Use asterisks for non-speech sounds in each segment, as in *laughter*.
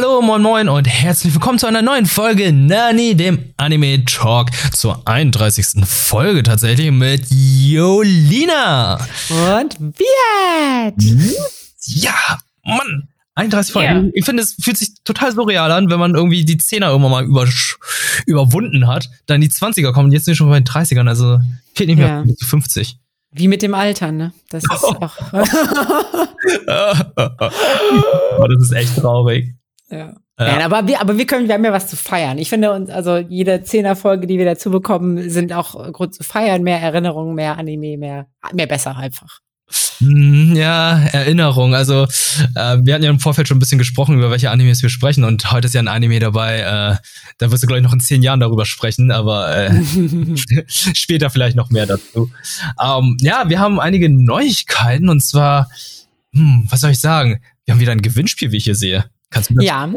Hallo, moin moin und herzlich willkommen zu einer neuen Folge Nani, dem Anime Talk, zur 31. Folge tatsächlich mit Jolina. Und Biat. Ja, Mann. 31 Folgen. Yeah. Ich finde, es fühlt sich total surreal an, wenn man irgendwie die 10er irgendwann mal über, überwunden hat, dann die 20er kommen, jetzt sind wir schon bei den 30ern, also fehlt nicht mehr ja. 50. Wie mit dem Alter, ne? Das ist oh. *laughs* auch. *laughs* das ist echt traurig. Ja. Ja. aber wir, aber wir können, wir haben ja was zu feiern. Ich finde uns, also jede Zehner-Folge, die wir dazu bekommen, sind auch Grund zu feiern, mehr Erinnerungen, mehr Anime, mehr, mehr besser einfach. Hm, ja, Erinnerung. Also äh, wir hatten ja im Vorfeld schon ein bisschen gesprochen, über welche Animes wir sprechen und heute ist ja ein Anime dabei, äh, da wirst du gleich noch in zehn Jahren darüber sprechen, aber äh, *laughs* später vielleicht noch mehr dazu. Ähm, ja, wir haben einige Neuigkeiten und zwar, hm, was soll ich sagen? Wir haben wieder ein Gewinnspiel, wie ich hier sehe. Kannst du das Ja, sagen?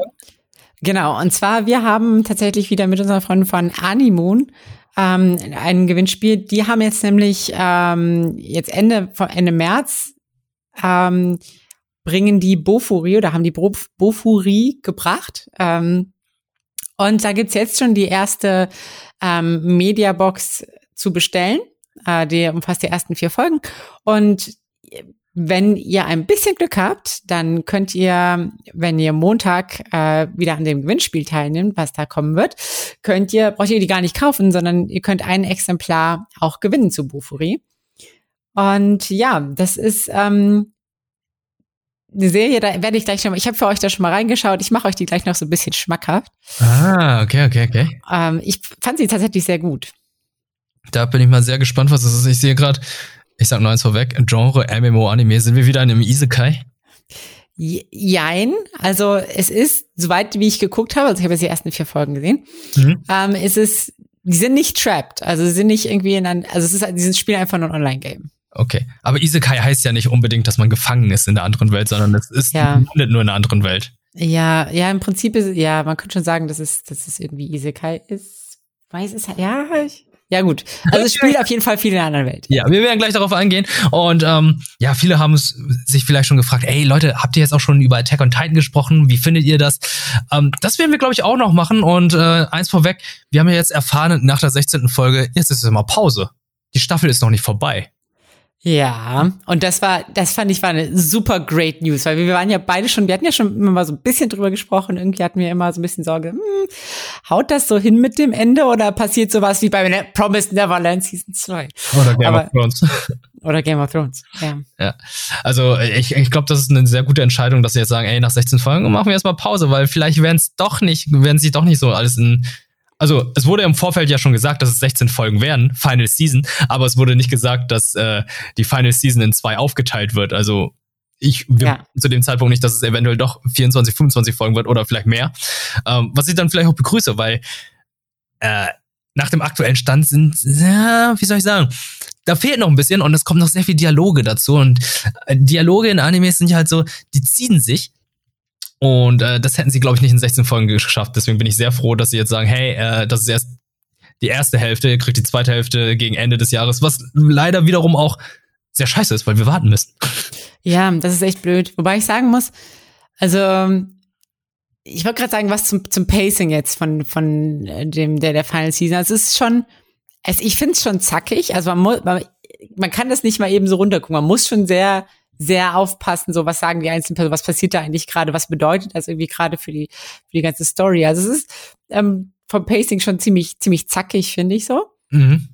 genau. Und zwar, wir haben tatsächlich wieder mit unseren Freunden von Animoon ähm, ein Gewinnspiel. Die haben jetzt nämlich ähm, jetzt Ende, Ende März ähm, bringen die Bofuri oder haben die Bofuri gebracht. Ähm, und da gibt's jetzt schon die erste ähm, Mediabox zu bestellen. Äh, die umfasst die ersten vier Folgen. Und wenn ihr ein bisschen Glück habt, dann könnt ihr, wenn ihr Montag äh, wieder an dem Gewinnspiel teilnimmt, was da kommen wird, könnt ihr, braucht ihr die gar nicht kaufen, sondern ihr könnt ein Exemplar auch gewinnen zu Bufuri. Und ja, das ist ähm, eine Serie, da werde ich gleich noch, ich habe für euch da schon mal reingeschaut, ich mache euch die gleich noch so ein bisschen schmackhaft. Ah, okay, okay, okay. Ähm, ich fand sie tatsächlich sehr gut. Da bin ich mal sehr gespannt, was es ist. Ich sehe gerade, ich sag nur eins vorweg, Genre MMO-Anime, sind wir wieder in einem Isekai? Jein, also es ist, soweit wie ich geguckt habe, also ich habe jetzt die ersten vier Folgen gesehen, mhm. ähm, ist es, die sind nicht trapped, also sie sind nicht irgendwie in einem, also es ist, die spielen einfach nur ein Online-Game. Okay, aber Isekai heißt ja nicht unbedingt, dass man gefangen ist in der anderen Welt, sondern es ist ja. nur in einer anderen Welt. Ja, ja, im Prinzip ist, ja, man könnte schon sagen, dass es, dass es irgendwie Isekai ist. Weiß es, ja, ich, ja, gut. Also es spielt auf jeden Fall viel in der anderen Welt. Ja, wir werden gleich darauf eingehen. Und ähm, ja, viele haben sich vielleicht schon gefragt, ey Leute, habt ihr jetzt auch schon über Attack on Titan gesprochen? Wie findet ihr das? Ähm, das werden wir, glaube ich, auch noch machen. Und äh, eins vorweg, wir haben ja jetzt erfahren nach der 16. Folge, jetzt ist es immer Pause. Die Staffel ist noch nicht vorbei. Ja, und das war, das fand ich war eine super great News, weil wir waren ja beide schon, wir hatten ja schon immer mal so ein bisschen drüber gesprochen, irgendwie hatten wir immer so ein bisschen Sorge, hm, haut das so hin mit dem Ende oder passiert sowas wie bei ne Promised Neverland Season 2? Oder Game Aber, of Thrones. *laughs* Oder Game of Thrones, ja. Ja, also ich, ich glaube, das ist eine sehr gute Entscheidung, dass sie jetzt sagen, ey, nach 16 Folgen machen wir erstmal Pause, weil vielleicht werden es doch nicht, werden sie doch nicht so alles in also es wurde im Vorfeld ja schon gesagt, dass es 16 Folgen werden, Final Season, aber es wurde nicht gesagt, dass äh, die Final Season in zwei aufgeteilt wird. Also ich ja. zu dem Zeitpunkt nicht, dass es eventuell doch 24, 25 Folgen wird oder vielleicht mehr. Ähm, was ich dann vielleicht auch begrüße, weil äh, nach dem aktuellen Stand sind, ja, wie soll ich sagen, da fehlt noch ein bisschen und es kommt noch sehr viel Dialoge dazu und äh, Dialoge in Animes sind ja halt so, die ziehen sich und äh, das hätten sie, glaube ich, nicht in 16 Folgen geschafft. Deswegen bin ich sehr froh, dass sie jetzt sagen, hey, äh, das ist erst die erste Hälfte, ihr kriegt die zweite Hälfte gegen Ende des Jahres, was leider wiederum auch sehr scheiße ist, weil wir warten müssen. Ja, das ist echt blöd. Wobei ich sagen muss, also ich wollte gerade sagen, was zum, zum Pacing jetzt von, von äh, dem, der, der Final Season. Also es ist schon, also ich finde es schon zackig. Also man muss, man, man kann das nicht mal eben so runtergucken. Man muss schon sehr sehr aufpassen, so was sagen die einzelnen Personen, was passiert da eigentlich gerade, was bedeutet das irgendwie gerade für die, für die ganze Story. Also es ist ähm, vom Pacing schon ziemlich, ziemlich zackig, finde ich so. Mhm.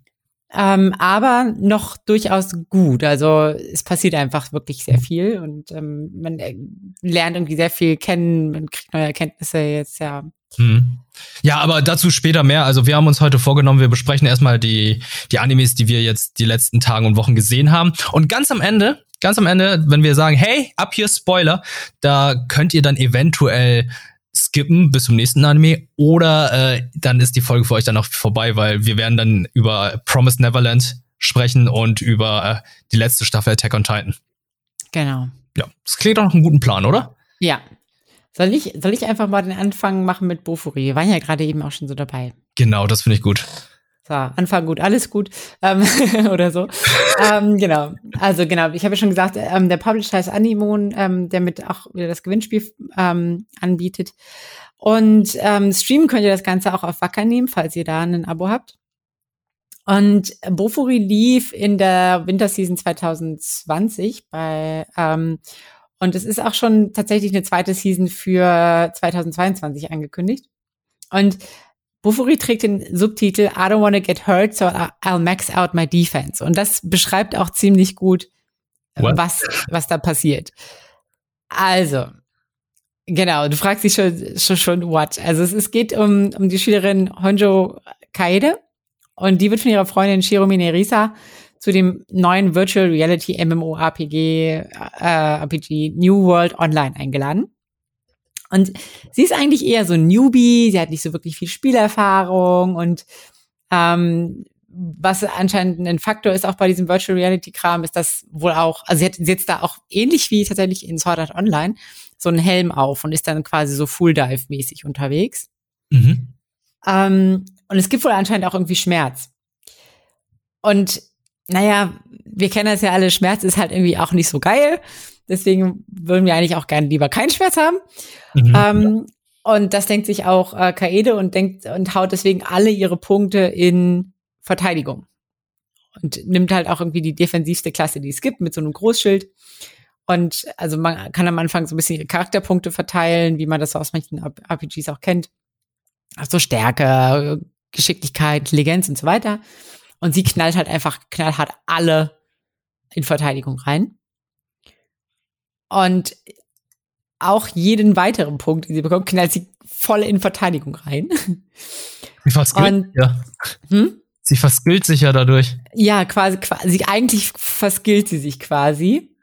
Ähm, aber noch durchaus gut. Also es passiert einfach wirklich sehr viel und ähm, man äh, lernt irgendwie sehr viel kennen, man kriegt neue Erkenntnisse jetzt, ja. Mhm. Ja, aber dazu später mehr. Also wir haben uns heute vorgenommen, wir besprechen erstmal die, die Animes, die wir jetzt die letzten Tage und Wochen gesehen haben. Und ganz am Ende ganz am Ende, wenn wir sagen, hey, ab hier Spoiler, da könnt ihr dann eventuell skippen bis zum nächsten Anime oder äh, dann ist die Folge für euch dann auch vorbei, weil wir werden dann über Promised Neverland sprechen und über äh, die letzte Staffel Attack on Titan. Genau. Ja, das klingt doch nach einem guten Plan, oder? Ja. Soll ich, soll ich einfach mal den Anfang machen mit Bofuri? Wir waren ja gerade eben auch schon so dabei. Genau, das finde ich gut. So, Anfang gut, alles gut ähm, *laughs* oder so. ähm, genau. Also genau, ich habe ja schon gesagt, ähm, der Publisher ist Animon, ähm, der mit auch wieder das Gewinnspiel ähm, anbietet. Und ähm, streamen könnt ihr das Ganze auch auf Wacker nehmen, falls ihr da ein Abo habt. Und Bofuri lief in der Winterseason 2020 bei ähm, und es ist auch schon tatsächlich eine zweite Season für 2022 angekündigt. Und Bufuri trägt den Subtitel I don't want to get hurt, so I'll max out my defense. Und das beschreibt auch ziemlich gut, was, was da passiert. Also, genau, du fragst dich schon, schon, schon what. Also es, es geht um, um die Schülerin Honjo Kaede und die wird von ihrer Freundin Shiromi Nerisa zu dem neuen Virtual Reality MMORPG äh, RPG New World Online eingeladen. Und sie ist eigentlich eher so ein Newbie, sie hat nicht so wirklich viel Spielerfahrung und ähm, was anscheinend ein Faktor ist auch bei diesem Virtual Reality Kram, ist das wohl auch, also sie hat jetzt da auch ähnlich wie tatsächlich in Sword Art Online so einen Helm auf und ist dann quasi so Full Dive mäßig unterwegs. Mhm. Ähm, und es gibt wohl anscheinend auch irgendwie Schmerz. Und naja, wir kennen das ja alle, Schmerz ist halt irgendwie auch nicht so geil. Deswegen würden wir eigentlich auch gerne lieber keinen Schmerz haben. Mhm. Ähm, und das denkt sich auch äh, Kaede und denkt und haut deswegen alle ihre Punkte in Verteidigung. Und nimmt halt auch irgendwie die defensivste Klasse, die es gibt, mit so einem Großschild. Und also man kann am Anfang so ein bisschen ihre Charakterpunkte verteilen, wie man das aus manchen RPGs auch kennt. Also Stärke, Geschicklichkeit, Intelligenz und so weiter. Und sie knallt halt einfach knallhart alle in Verteidigung rein. Und auch jeden weiteren Punkt, den sie bekommt, knallt sie voll in Verteidigung rein. Sie verskillt, ja. Hm? Sie verskillt sich ja dadurch. Ja, quasi, quasi, eigentlich verskillt sie sich quasi.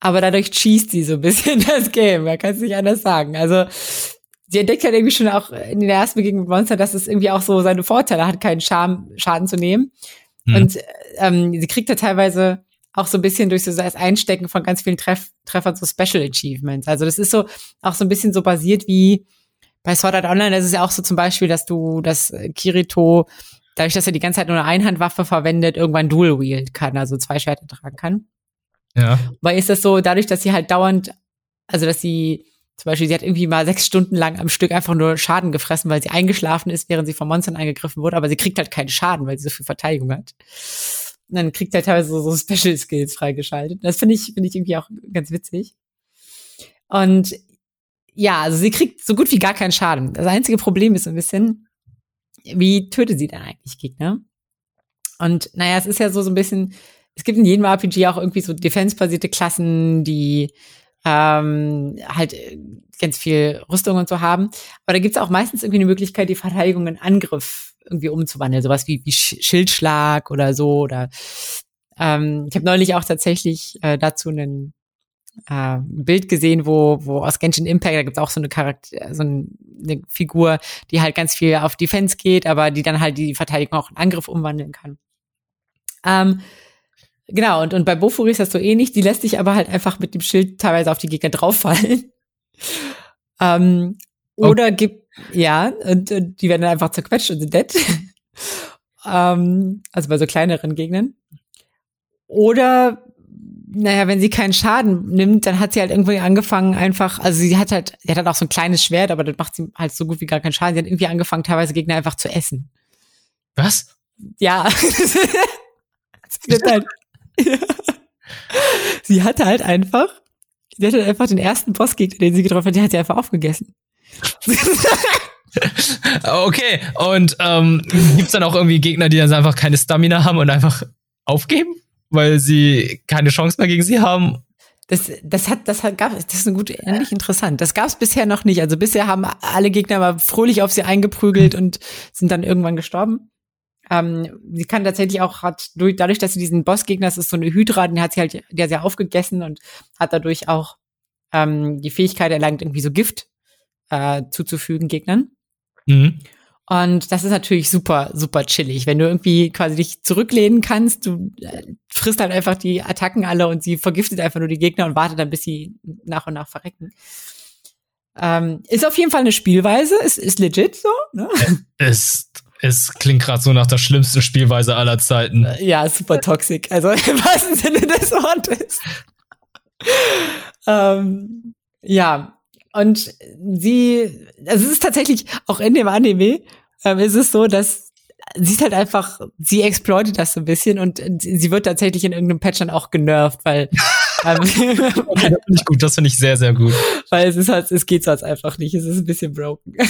Aber dadurch cheest sie so ein bisschen *laughs* das Game. Man kann es nicht anders sagen. Also, sie entdeckt halt irgendwie schon auch in der ersten Begegnung mit Monster, dass es irgendwie auch so seine Vorteile hat, keinen Scham, Schaden zu nehmen. Mhm. Und ähm, sie kriegt ja teilweise auch so ein bisschen durch so das Einstecken von ganz vielen Treff Treffern so Special Achievements. Also das ist so auch so ein bisschen so basiert wie bei Sword Art Online. Das ist ja auch so zum Beispiel, dass du das Kirito dadurch, dass er die ganze Zeit nur eine Einhandwaffe verwendet, irgendwann Dual Wield kann, also zwei Schwerter tragen kann. Ja. Weil ist das so, dadurch, dass sie halt dauernd, also dass sie zum Beispiel, sie hat irgendwie mal sechs Stunden lang am Stück einfach nur Schaden gefressen, weil sie eingeschlafen ist, während sie von Monstern angegriffen wurde, aber sie kriegt halt keinen Schaden, weil sie so viel Verteidigung hat. Und dann kriegt er teilweise so, so Special Skills freigeschaltet. Das finde ich, finde ich irgendwie auch ganz witzig. Und ja, also sie kriegt so gut wie gar keinen Schaden. Das einzige Problem ist so ein bisschen, wie tötet sie denn eigentlich Gegner? Und naja, es ist ja so, so ein bisschen, es gibt in jedem RPG auch irgendwie so defense-basierte Klassen, die ähm, halt äh, ganz viel Rüstung und so haben. Aber da gibt es auch meistens irgendwie eine Möglichkeit, die Verteidigung in Angriff irgendwie umzuwandeln. Sowas wie, wie Schildschlag oder so. Oder ähm, ich habe neulich auch tatsächlich äh, dazu einen äh, Bild gesehen, wo, wo aus Genshin Impact, da gibt es auch so eine Charakter, so eine Figur, die halt ganz viel auf Defense geht, aber die dann halt die Verteidigung auch in Angriff umwandeln kann. Ähm, Genau, und, und bei Bofuri ist das so ähnlich. Die lässt sich aber halt einfach mit dem Schild teilweise auf die Gegner drauffallen. *laughs* ähm, oder okay. gibt, ja, und, und, die werden dann einfach zerquetscht und sind dead. *laughs* ähm, also bei so kleineren Gegnern. Oder, naja, wenn sie keinen Schaden nimmt, dann hat sie halt irgendwie angefangen einfach, also sie hat halt, sie hat halt auch so ein kleines Schwert, aber das macht sie halt so gut wie gar keinen Schaden. Sie hat irgendwie angefangen, teilweise Gegner einfach zu essen. Was? Ja. *laughs* das wird halt *laughs* sie hatte halt einfach, sie hatte einfach den ersten Bossgegner, den sie getroffen hat, den hat sie einfach aufgegessen. *laughs* okay, und ähm, gibt dann auch irgendwie Gegner, die dann einfach keine Stamina haben und einfach aufgeben, weil sie keine Chance mehr gegen sie haben? Das, das hat, das hat, gab, das ist ein gut, ähnlich interessant. Das gab es bisher noch nicht. Also bisher haben alle Gegner mal fröhlich auf sie eingeprügelt und sind dann irgendwann gestorben. Ähm, sie kann tatsächlich auch, hat durch, dadurch, dass sie diesen Bossgegner, das ist so eine Hydra, den hat sie halt, der sie aufgegessen und hat dadurch auch ähm, die Fähigkeit erlangt, irgendwie so Gift äh, zuzufügen Gegnern. Mhm. Und das ist natürlich super, super chillig. Wenn du irgendwie quasi dich zurücklehnen kannst, du äh, frisst halt einfach die Attacken alle und sie vergiftet einfach nur die Gegner und wartet dann, bis sie nach und nach verrecken. Ähm, ist auf jeden Fall eine Spielweise, ist, ist legit so. Ne? Ist Es klingt gerade so nach der schlimmsten Spielweise aller Zeiten. Ja, super toxisch. Also *laughs* im wahrsten Sinne des Wortes. ähm, ja, und sie, also es ist tatsächlich auch in dem Anime, ähm, ist es so, dass sie ist halt einfach, sie exploitet das so ein bisschen und sie wird tatsächlich in irgendeinem Patch dann auch genervt, weil *laughs* ähm, okay, das finde ich gut, das finde ich sehr, sehr gut. Weil es ist halt, es geht sonst einfach nicht, es ist ein bisschen broken. *laughs*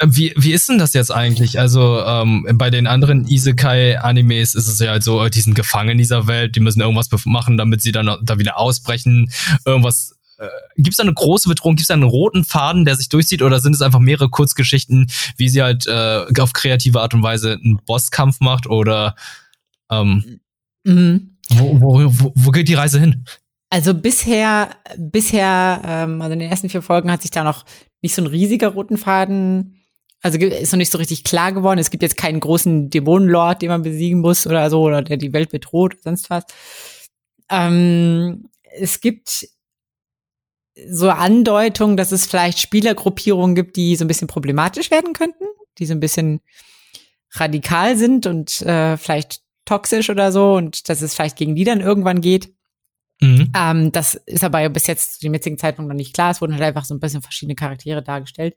Ähm, wie, wie ist denn das jetzt eigentlich? Also ähm, bei den anderen Isekai-Animes ist es ja halt so, die sind gefangen in dieser Welt, die müssen irgendwas machen, damit sie dann da wieder ausbrechen, irgendwas äh, gibt es da eine große Bedrohung, gibt es da einen roten Faden, der sich durchzieht, oder sind es einfach mehrere Kurzgeschichten, wie sie halt äh, auf kreative Art und Weise einen Bosskampf macht oder ähm, mhm. wo, wo, wo, wo geht die Reise hin? Also bisher, bisher, ähm, also in den ersten vier Folgen hat sich da noch nicht so ein riesiger roten Faden, also ist noch nicht so richtig klar geworden. Es gibt jetzt keinen großen Dämonenlord, den man besiegen muss oder so, oder der die Welt bedroht oder sonst was. Ähm, es gibt so Andeutungen, dass es vielleicht Spielergruppierungen gibt, die so ein bisschen problematisch werden könnten, die so ein bisschen radikal sind und äh, vielleicht toxisch oder so und dass es vielleicht gegen die dann irgendwann geht. Mhm. Ähm, das ist aber bis jetzt zu dem jetzigen Zeitpunkt noch nicht klar. Es wurden halt einfach so ein bisschen verschiedene Charaktere dargestellt.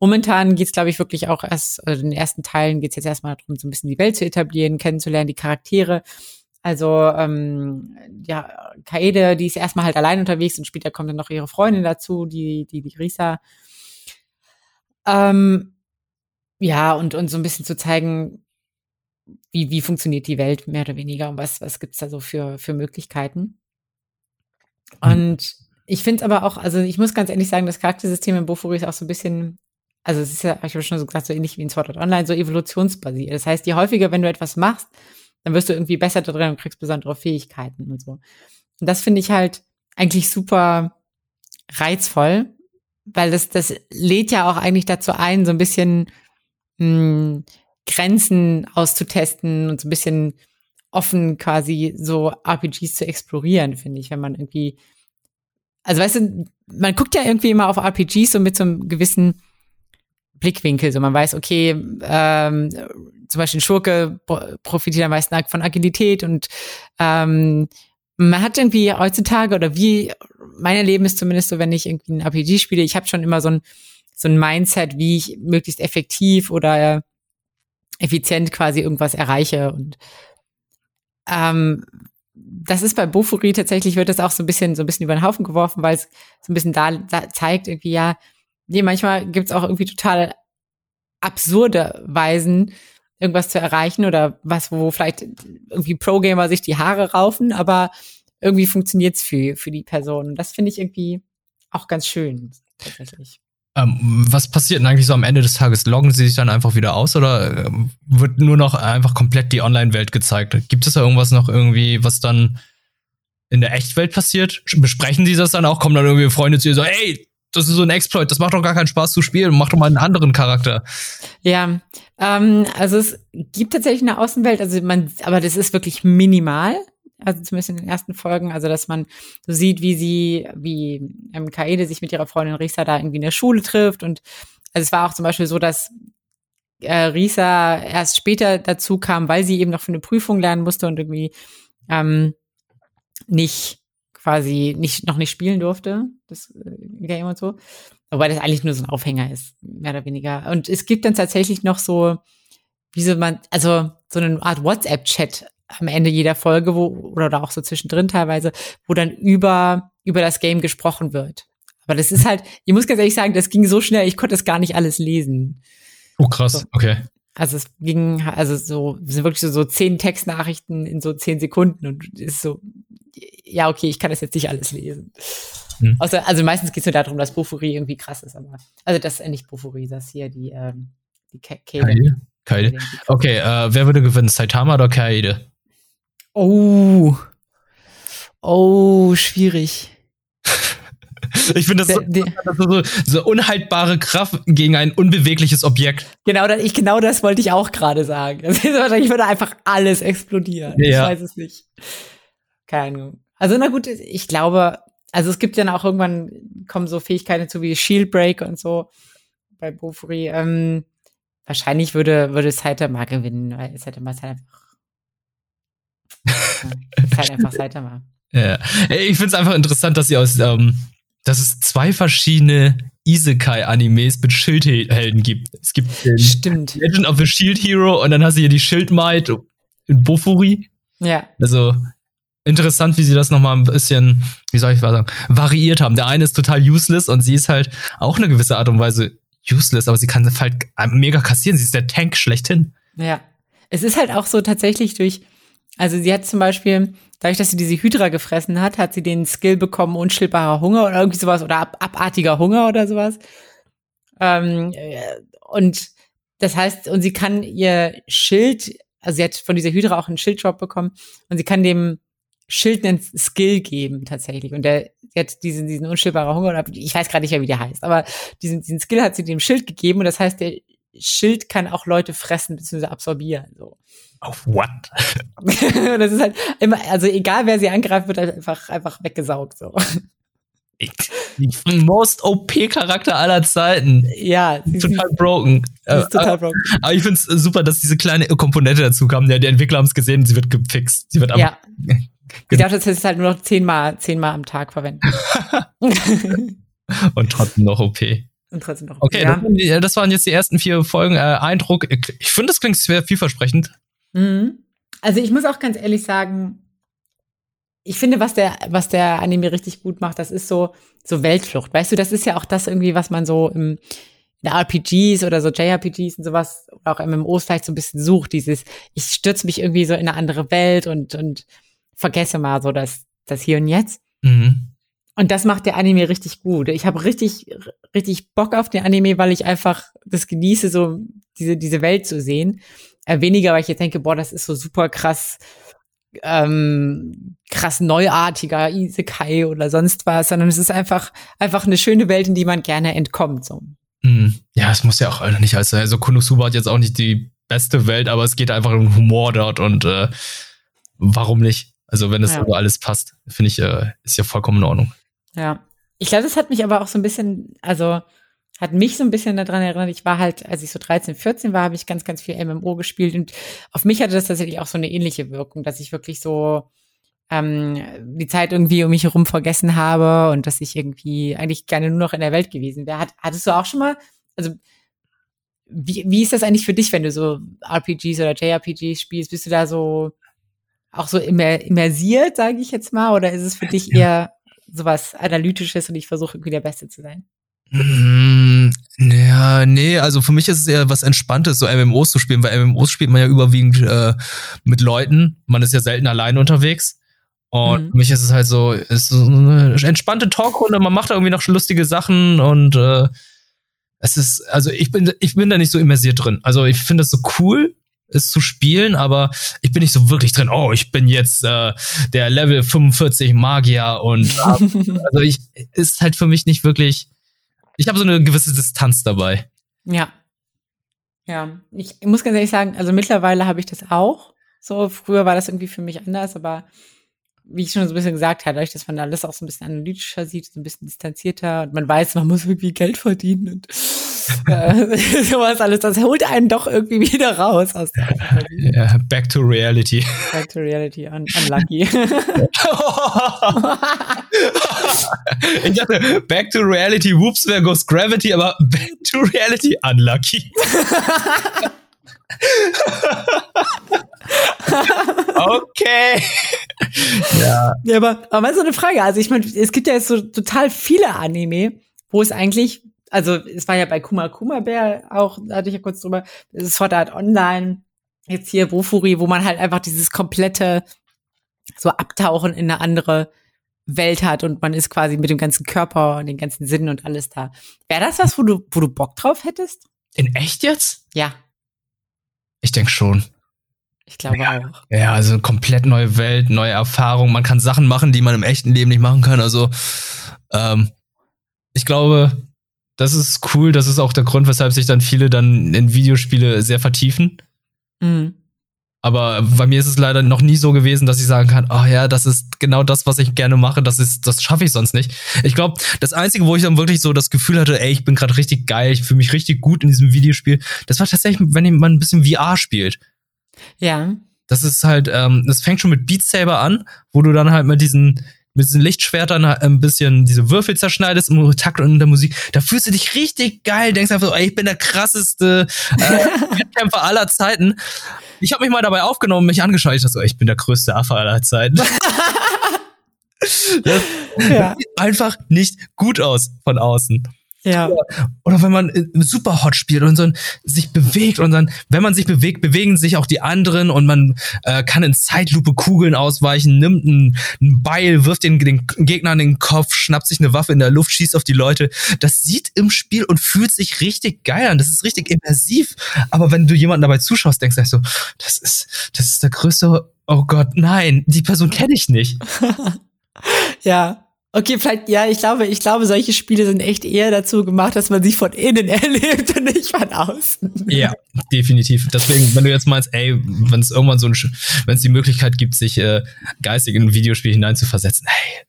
Momentan geht's, glaube ich, wirklich auch erst, also in den ersten Teilen geht's jetzt erstmal darum, so ein bisschen die Welt zu etablieren, kennenzulernen, die Charaktere. Also ähm, ja, Kaede, die ist erstmal halt allein unterwegs und später kommt dann noch ihre Freundin dazu, die, die, die Risa. Ähm, ja, und, und so ein bisschen zu zeigen, wie, wie funktioniert die Welt mehr oder weniger und was, was gibt's da so für, für Möglichkeiten. Mhm. Und ich finde aber auch, also ich muss ganz ehrlich sagen, das Charaktersystem in Bofuri ist auch so ein bisschen, also es ist ja, ich habe schon so gesagt, so ähnlich wie in Sword Art Online, so evolutionsbasiert. Das heißt, je häufiger, wenn du etwas machst, dann wirst du irgendwie besser da drin und kriegst besondere Fähigkeiten und so. Und das finde ich halt eigentlich super reizvoll, weil das, das lädt ja auch eigentlich dazu ein, so ein bisschen mh, hm, Grenzen auszutesten und so ein bisschen offen quasi so RPGs zu explorieren, finde ich, wenn man irgendwie, also weißt du, man guckt ja irgendwie immer auf RPGs so mit so einem gewissen Blickwinkel, so man weiß, okay, ähm, zum Beispiel ein Schurke profitiert am meisten von Agilität und ähm, man hat irgendwie heutzutage oder wie mein Erleben ist zumindest so, wenn ich irgendwie ein RPG spiele, ich habe schon immer so ein so ein Mindset, wie ich möglichst effektiv oder effizient quasi irgendwas erreiche und ähm, das ist bei Bofuri tatsächlich, wird das auch so ein bisschen, so ein bisschen über den Haufen geworfen, weil es so ein bisschen da, da zeigt irgendwie, ja, nee, manchmal gibt's auch irgendwie total absurde Weisen, irgendwas zu erreichen oder was, wo vielleicht irgendwie Pro-Gamer sich die Haare raufen, aber irgendwie funktioniert's für, für die Person. Das finde ich irgendwie auch ganz schön, tatsächlich. Ähm, was passiert denn eigentlich so am Ende des Tages? Loggen sie sich dann einfach wieder aus oder ähm, wird nur noch einfach komplett die Online-Welt gezeigt? Gibt es da irgendwas noch irgendwie, was dann in der Echtwelt passiert? Besprechen sie das dann auch? Kommen dann irgendwie Freunde zu ihr so, ey, das ist so ein Exploit, das macht doch gar keinen Spaß zu spielen, mach doch mal einen anderen Charakter. Ja, ähm, also es gibt tatsächlich eine Außenwelt, also man, aber das ist wirklich minimal also zumindest in den ersten Folgen, also dass man so sieht, wie sie, wie ähm, Kaede sich mit ihrer Freundin Risa da irgendwie in der Schule trifft und also es war auch zum Beispiel so, dass äh, Risa erst später dazu kam, weil sie eben noch für eine Prüfung lernen musste und irgendwie ähm, nicht quasi nicht noch nicht spielen durfte, das äh, Game und so. Wobei das eigentlich nur so ein Aufhänger ist, mehr oder weniger. Und es gibt dann tatsächlich noch so, wie so man, also so eine Art WhatsApp-Chat am Ende jeder Folge, wo, oder auch so zwischendrin teilweise, wo dann über, über das Game gesprochen wird. Aber das ist halt, ich muss ganz ehrlich sagen, das ging so schnell, ich konnte das gar nicht alles lesen. Oh, krass, so. okay. Also es ging, also so, sind wirklich so, so zehn Textnachrichten in so zehn Sekunden und ist so, ja, okay, ich kann das jetzt nicht alles lesen. Hm. Außer, also meistens geht es nur darum, dass Bofuri irgendwie krass ist, aber, also das ist nicht Bofuri, das hier, die, ähm, die Kaede. Kaede. Okay, äh, wer würde gewinnen, Saitama oder Kaede? Oh. Oh, schwierig. *laughs* Ich finde das, so, das so, so unhaltbare Kraft gegen ein unbewegliches Objekt. Genau, ich, genau das wollte ich auch gerade sagen. Wahrscheinlich würde einfach alles explodieren. Ja. Ich weiß es nicht. Keine Ahnung. Also na gut, ich glaube, also es gibt dann auch irgendwann kommen so Fähigkeiten zu wie Shield Break und so bei Bofuri. Ähm, wahrscheinlich würde, würde Saitama gewinnen, weil Saitama *laughs* ist halt einfach. ja, ist halt einfach Saitama. Ja. Ich finde es einfach interessant, dass sie aus, ähm, dass es zwei verschiedene Isekai-Animes mit Schildhelden gibt. Es gibt den Stimmt. Legend of the Shield Hero und dann hast du hier die Schildmaid in Bofuri. Ja. Also interessant, wie sie das nochmal ein bisschen, wie soll ich sagen, variiert haben. Der eine ist total useless und sie ist halt auch eine gewisse Art und Weise useless, aber sie kann halt mega kassieren. Sie ist der Tank schlechthin. Ja. Es ist halt auch so tatsächlich durch, also sie hat zum Beispiel, dadurch, dass sie diese Hydra gefressen hat, hat sie den Skill bekommen, unstillbarer Hunger oder irgendwie sowas oder ab, abartiger Hunger oder sowas. Ähm, und das heißt, und sie kann ihr Schild, also sie hat von dieser Hydra auch einen Schilddrop bekommen und sie kann dem Schild einen Skill geben tatsächlich. Und der, hat diesen, diesen unstillbaren Hunger, oder ich weiß gerade nicht mehr, wie der heißt, aber diesen, diesen Skill hat sie dem Schild gegeben und das heißt, der Schild kann auch Leute fressen bzw. absorbieren. So. Auf what? *laughs* das ist halt immer, also egal wer sie angreift, wird halt einfach, einfach weggesaugt. So. Most OP-Charakter aller Zeiten. Ja, total broken. Ist total broken. Aber ich finde es super, dass diese kleine Komponente dazu kam. Ja, die Entwickler haben es gesehen, sie wird gefixt. Sie wird ja. Ich dachte, das ist halt nur noch zehnmal, zehnmal am Tag verwenden. *laughs* Und trotzdem noch OP. Und trotzdem noch OP. Okay, ja. das, waren jetzt die ersten vier Folgen. Äh, Eindruck. Ich finde, das klingt sehr vielversprechend. Mhm. Also ich muss auch ganz ehrlich sagen, ich finde, was der, was der Anime richtig gut macht, das ist so, so Weltflucht. Weißt du, das ist ja auch das irgendwie, was man so im, in RPGs oder so JRPGs und sowas, oder auch MMOs vielleicht so ein bisschen sucht, dieses, ich stürze mich irgendwie so in eine andere Welt und, und vergesse mal so das, das Hier und Jetzt. Mhm. Und das macht der Anime richtig gut. Ich habe richtig, richtig Bock auf den Anime, weil ich einfach das genieße, so diese, diese Welt zu sehen. Äh, weniger, weil ich jetzt denke, boah, das ist so super krass, ähm, krass neuartiger Isekai oder sonst was, sondern es ist einfach, einfach eine schöne Welt, in die man gerne entkommt. So. Mhm. Ja, es muss ja auch nicht als, also Konosuba hat jetzt auch nicht die beste Welt, aber es geht einfach um Humor dort und äh, warum nicht? Also wenn das ja. alles passt, finde ich, äh, ist ja vollkommen in Ordnung. Ja. Ich glaube, das hat mich aber auch so ein bisschen, also hat mich so ein bisschen daran erinnert, ich war halt, als ich so 13, 14 war, habe ich ganz, ganz viel MMO gespielt und auf mich hatte das tatsächlich auch so eine ähnliche Wirkung, dass ich wirklich so ähm, die Zeit irgendwie um mich herum vergessen habe und dass ich irgendwie eigentlich gerne nur noch in der Welt gewesen wäre. Hat, hattest du auch schon mal, also wie, wie ist das eigentlich für dich, wenn du so RPGs oder JRPGs spielst? Bist du da so auch so immer immersiert, sage ich jetzt mal, oder ist es für dich eher sowas Analytisches und ich versuche irgendwie der Beste zu sein? Mm, ja, nee, also für mich ist es eher was Entspanntes, so MMOs zu spielen, weil MMOs spielt man ja überwiegend äh, mit Leuten. Man ist ja selten allein unterwegs. Und mhm. für mich ist es halt so, ist so eine entspannte Talkrunde, man macht da irgendwie noch lustige Sachen und äh, es ist, also ich bin, ich bin da nicht so immersiert drin. Also ich finde das so cool, es zu spielen, aber ich bin nicht so wirklich drin. Oh, ich bin jetzt äh, der Level 45 Magier und *laughs* äh, also ich ist halt für mich nicht wirklich. Ich habe so eine gewisse Distanz dabei. Ja. Ja, ich muss ganz ehrlich sagen, also mittlerweile habe ich das auch. So, früher war das irgendwie für mich anders, aber wie ich schon so ein bisschen gesagt habe, dadurch, dass man alles auch so ein bisschen analytischer sieht, so ein bisschen distanzierter und man weiß, man muss irgendwie Geld verdienen und *laughs* sowas alles, das holt einen doch irgendwie wieder raus aus der ja, Back to reality. Back to reality, un unlucky. *laughs* ich dachte, back to reality, whoops, there goes gravity, aber back to reality, unlucky. *laughs* okay. ja. ja, aber, aber mal so eine Frage. Also ich meine, es gibt ja jetzt so total viele Anime, wo es eigentlich, also es war ja bei Kuma Kuma Bär auch, da hatte ich ja kurz drüber, es ist Sword Art Online, jetzt hier Wofuri, wo man halt einfach dieses komplette so Abtauchen in eine andere Welt hat und man ist quasi mit dem ganzen Körper und den ganzen Sinnen und alles da. Wäre das was, wo du, wo du Bock drauf hättest? In echt jetzt? Ja. Ich denke schon. Ich glaube ja, auch. Ja, also eine komplett neue Welt, neue Erfahrungen. Man kann Sachen machen, die man im echten Leben nicht machen kann. Also ähm, ich glaube, das ist cool. Das ist auch der Grund, weshalb sich dann viele dann in Videospiele sehr vertiefen. Mhm. Aber bei mir ist es leider noch nie so gewesen, dass ich sagen kann, oh ja, das ist genau das, was ich gerne mache, das ist, das schaffe ich sonst nicht. Ich glaube, das Einzige, wo ich dann wirklich so das Gefühl hatte, ey, ich bin gerade richtig geil, ich fühle mich richtig gut in diesem Videospiel, das war tatsächlich, wenn man ein bisschen VR spielt. Ja. Das ist halt, ähm, das fängt schon mit Beat Saber an, wo du dann halt mit diesen, mit diesen Lichtschwertern ein bisschen diese Würfel zerschneidest im Takt und in der Musik. Da fühlst du dich richtig geil, denkst einfach so, ey, ich bin der krasseste äh, *laughs* Kämpfer aller Zeiten. Ich habe mich mal dabei aufgenommen, mich angeschaut, ich dachte so, ich bin der größte Affe aller Zeiten. *laughs* das ja. sieht einfach nicht gut aus von außen. Ja. Oder, wenn man super hot spielt und so sich bewegt und dann, wenn man sich bewegt, bewegen sich auch die anderen und man äh, kann in Zeitlupe Kugeln ausweichen, nimmt ein, ein Beil, wirft den, den Gegner an den Kopf, schnappt sich eine Waffe in der Luft, schießt auf die Leute. Das sieht im Spiel und fühlt sich richtig geil an. Das ist richtig immersiv. Aber wenn du jemanden dabei zuschaust, denkst du so, das ist, das ist der größte, oh Gott, nein, die Person kenne ich nicht. *laughs* ja. Okay, vielleicht, ja, ich glaube, ich glaube, solche Spiele sind echt eher dazu gemacht, dass man sie von innen *laughs* erlebt und nicht von außen. Ja, definitiv. Deswegen, wenn du jetzt meinst, ey, wenn es irgendwann so ein, wenn es die Möglichkeit gibt, sich äh, geistig in ein Videospiel hineinzuversetzen, hey,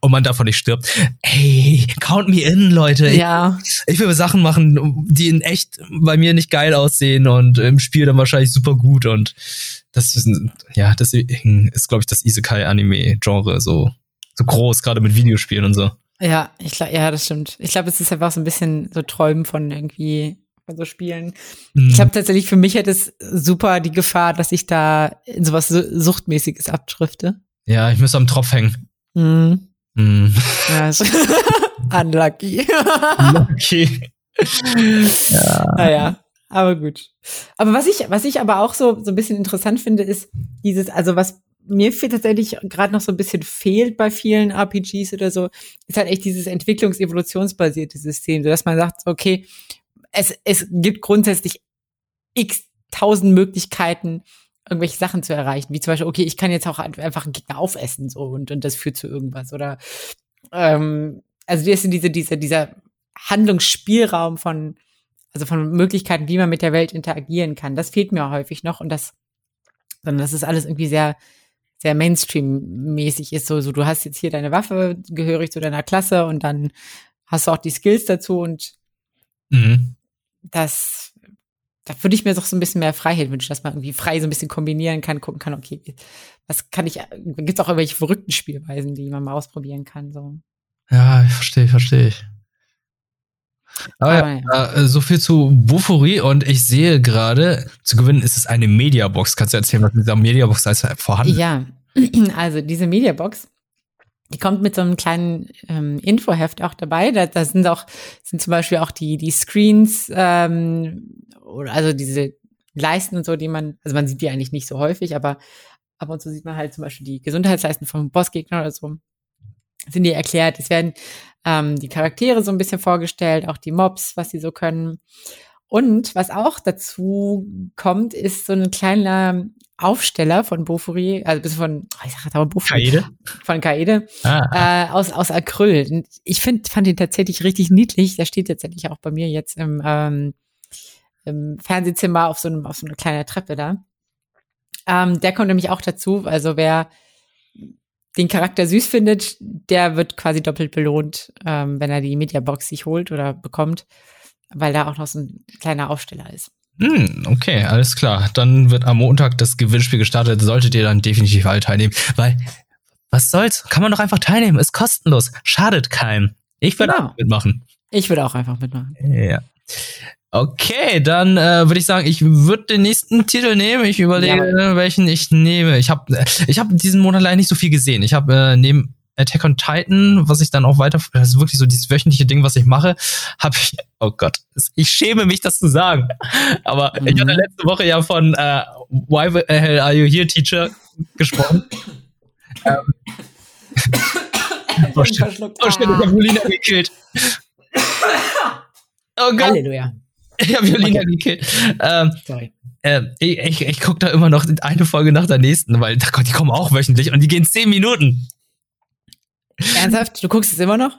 und man davon nicht stirbt. Ey, count me in, Leute. Ja. Ich, ich will Sachen machen, die in echt bei mir nicht geil aussehen und im Spiel dann wahrscheinlich super gut und das ist, ja, deswegen ist, glaube ich, das Isekai-Anime-Genre so so groß, gerade mit Videospielen und so. Ja, ich glaube, ja, das stimmt. Ich glaube, es ist einfach so ein bisschen so Träumen von irgendwie von so Spielen. Mhm. Ich glaube tatsächlich, für mich hätte es super die Gefahr, dass ich da in sowas Suchtmäßiges abdrifte. Ja, ich müsste am Tropf hängen. Mhm. Mhm. Ja, *laughs* unlucky. Unlucky. *laughs* ja. Naja, aber gut. Aber was ich, was ich aber auch so, so ein bisschen interessant finde, ist dieses, also was mir fehlt tatsächlich gerade noch so ein bisschen fehlt bei vielen RPGs oder so, ist halt echt dieses entwicklungs-evolutionsbasierte System, so dass man sagt, okay, es, es gibt grundsätzlich x tausend Möglichkeiten, irgendwelche Sachen zu erreichen, wie zum Beispiel, okay, ich kann jetzt auch einfach einen Gegner aufessen so und, und das führt zu irgendwas oder ähm, also das sind diese, diese, dieser Handlungsspielraum von, also von Möglichkeiten, wie man mit der Welt interagieren kann. Das fehlt mir häufig noch und das, sondern das ist alles irgendwie sehr, sehr Mainstream-mäßig ist. So, so, du hast jetzt hier deine Waffe, gehörig zu deiner Klasse und dann hast du auch die Skills dazu und mhm. das, da würde ich mir doch so ein bisschen mehr Freiheit wünschen, dass man irgendwie frei so ein bisschen kombinieren kann, gucken kann, okay, was kann ich, gibt es auch irgendwelche verrückten Spielweisen, die man mal ausprobieren kann, so. Ja, ich verstehe, verstehe ich. Aber, Aber ja, ja. Äh, so viel zu Bufori und ich sehe gerade, zu gewinnen ist es eine Mediabox. Kannst du erzählen, was mit dieser Mediabox als vorhanden ist? Ja, *clears throat* also diese Mediabox, die kommt mit so einem kleinen ähm, Infoheft auch dabei. Da, da sind auch, sind zum Beispiel auch die, die Screens, ähm, oder also diese Leisten und so, die man, also man sieht die eigentlich nicht so häufig, aber ab und zu sieht man halt zum Beispiel die Gesundheitsleisten vom Bossgegner oder so. Sind die erklärt. Es werden ähm, die Charaktere so ein bisschen vorgestellt, auch die Mobs, was sie so können. Und was auch dazu kommt, ist so ein kleiner Aufsteller von Bofuri, also bis von, oh, ich sag aber Bofuri, Kaede? von Kaede, ah. äh, aus, aus Acryl. Ich finde, fand ihn tatsächlich richtig niedlich. Der steht tatsächlich auch bei mir jetzt im, ähm, im Fernsehzimmer auf so einem, auf so einer kleinen Treppe da. Ähm, der kommt nämlich auch dazu. Also wer den Charakter süß findet, der wird quasi doppelt belohnt, ähm, wenn er die Mediabox sich holt oder bekommt, weil da auch noch so ein kleiner Aufsteller ist. Hm, okay, alles klar. Dann wird am Montag das Gewinnspiel gestartet. Solltet ihr dann definitiv alle teilnehmen, weil was soll's? Kann man doch einfach teilnehmen. Ist kostenlos. Schadet keinem. Ich würde genau. auch mitmachen. Ich würde auch einfach mitmachen. Ja. Okay, dann äh, würde ich sagen, ich würde den nächsten Titel nehmen. Ich überlege, ja. welchen ich nehme. Ich habe ich hab diesen Monat leider nicht so viel gesehen. Ich habe äh, neben Attack on Titan, was ich dann auch weiter, das ist wirklich so dieses wöchentliche Ding, was ich mache, habe ich, oh Gott, ich schäme mich, das zu sagen. Aber mhm. ich hatte letzte Woche ja von äh, Why the hell are you here, Teacher gesprochen. *laughs* ähm, oh shit, oh shit, ich habe Julina gekillt. *laughs* Oh Gott. Halleluja. Ich habe Violina okay. gekillt. Ähm, Sorry. Äh, ich ich, ich gucke da immer noch eine Folge nach der nächsten, weil ach Gott, die kommen auch wöchentlich und die gehen zehn Minuten. Ernsthaft? Du guckst es immer noch?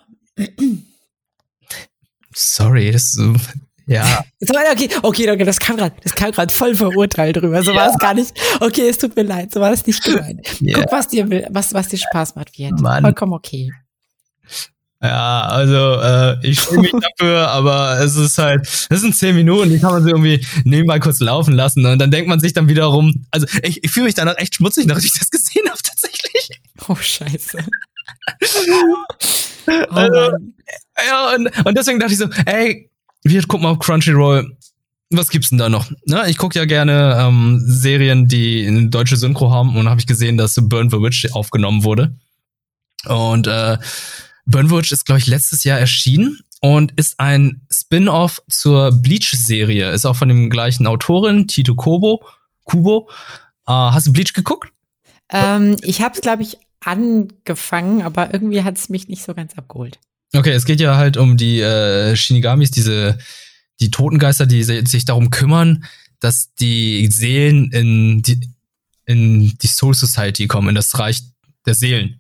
Sorry, das ist *laughs* so. Ja. Okay, okay, okay, das kam gerade, das kam gerade voll verurteilt drüber. So ja. war es gar nicht. Okay, es tut mir leid, so war es nicht gemeint. Yeah. Guck, was dir was, was dir Spaß macht, wird. Mann. Vollkommen okay. Ja, also äh, ich freue mich *laughs* dafür, aber es ist halt, das sind zehn Minuten, die kann man so irgendwie nebenbei kurz laufen lassen und dann denkt man sich dann wiederum, also ich, ich fühle mich danach echt schmutzig, nachdem ich das gesehen habe tatsächlich. Oh Scheiße. *laughs* oh, also, ja, und, und deswegen dachte ich so, ey, wir gucken mal auf Crunchyroll, was gibt's denn da noch? Na, ich gucke ja gerne ähm, Serien, die eine deutsche Synchro haben und habe ich gesehen, dass Burn the Witch aufgenommen wurde. Und äh, Burnwitch ist, glaube ich, letztes Jahr erschienen und ist ein Spin-off zur Bleach-Serie. Ist auch von dem gleichen Autorin, Tito Kobo. Kubo. Äh, hast du Bleach geguckt? Ähm, ich habe es, glaube ich, angefangen, aber irgendwie hat es mich nicht so ganz abgeholt. Okay, es geht ja halt um die äh, Shinigamis, diese die Totengeister, die sich darum kümmern, dass die Seelen in die, in die Soul Society kommen, in das Reich der Seelen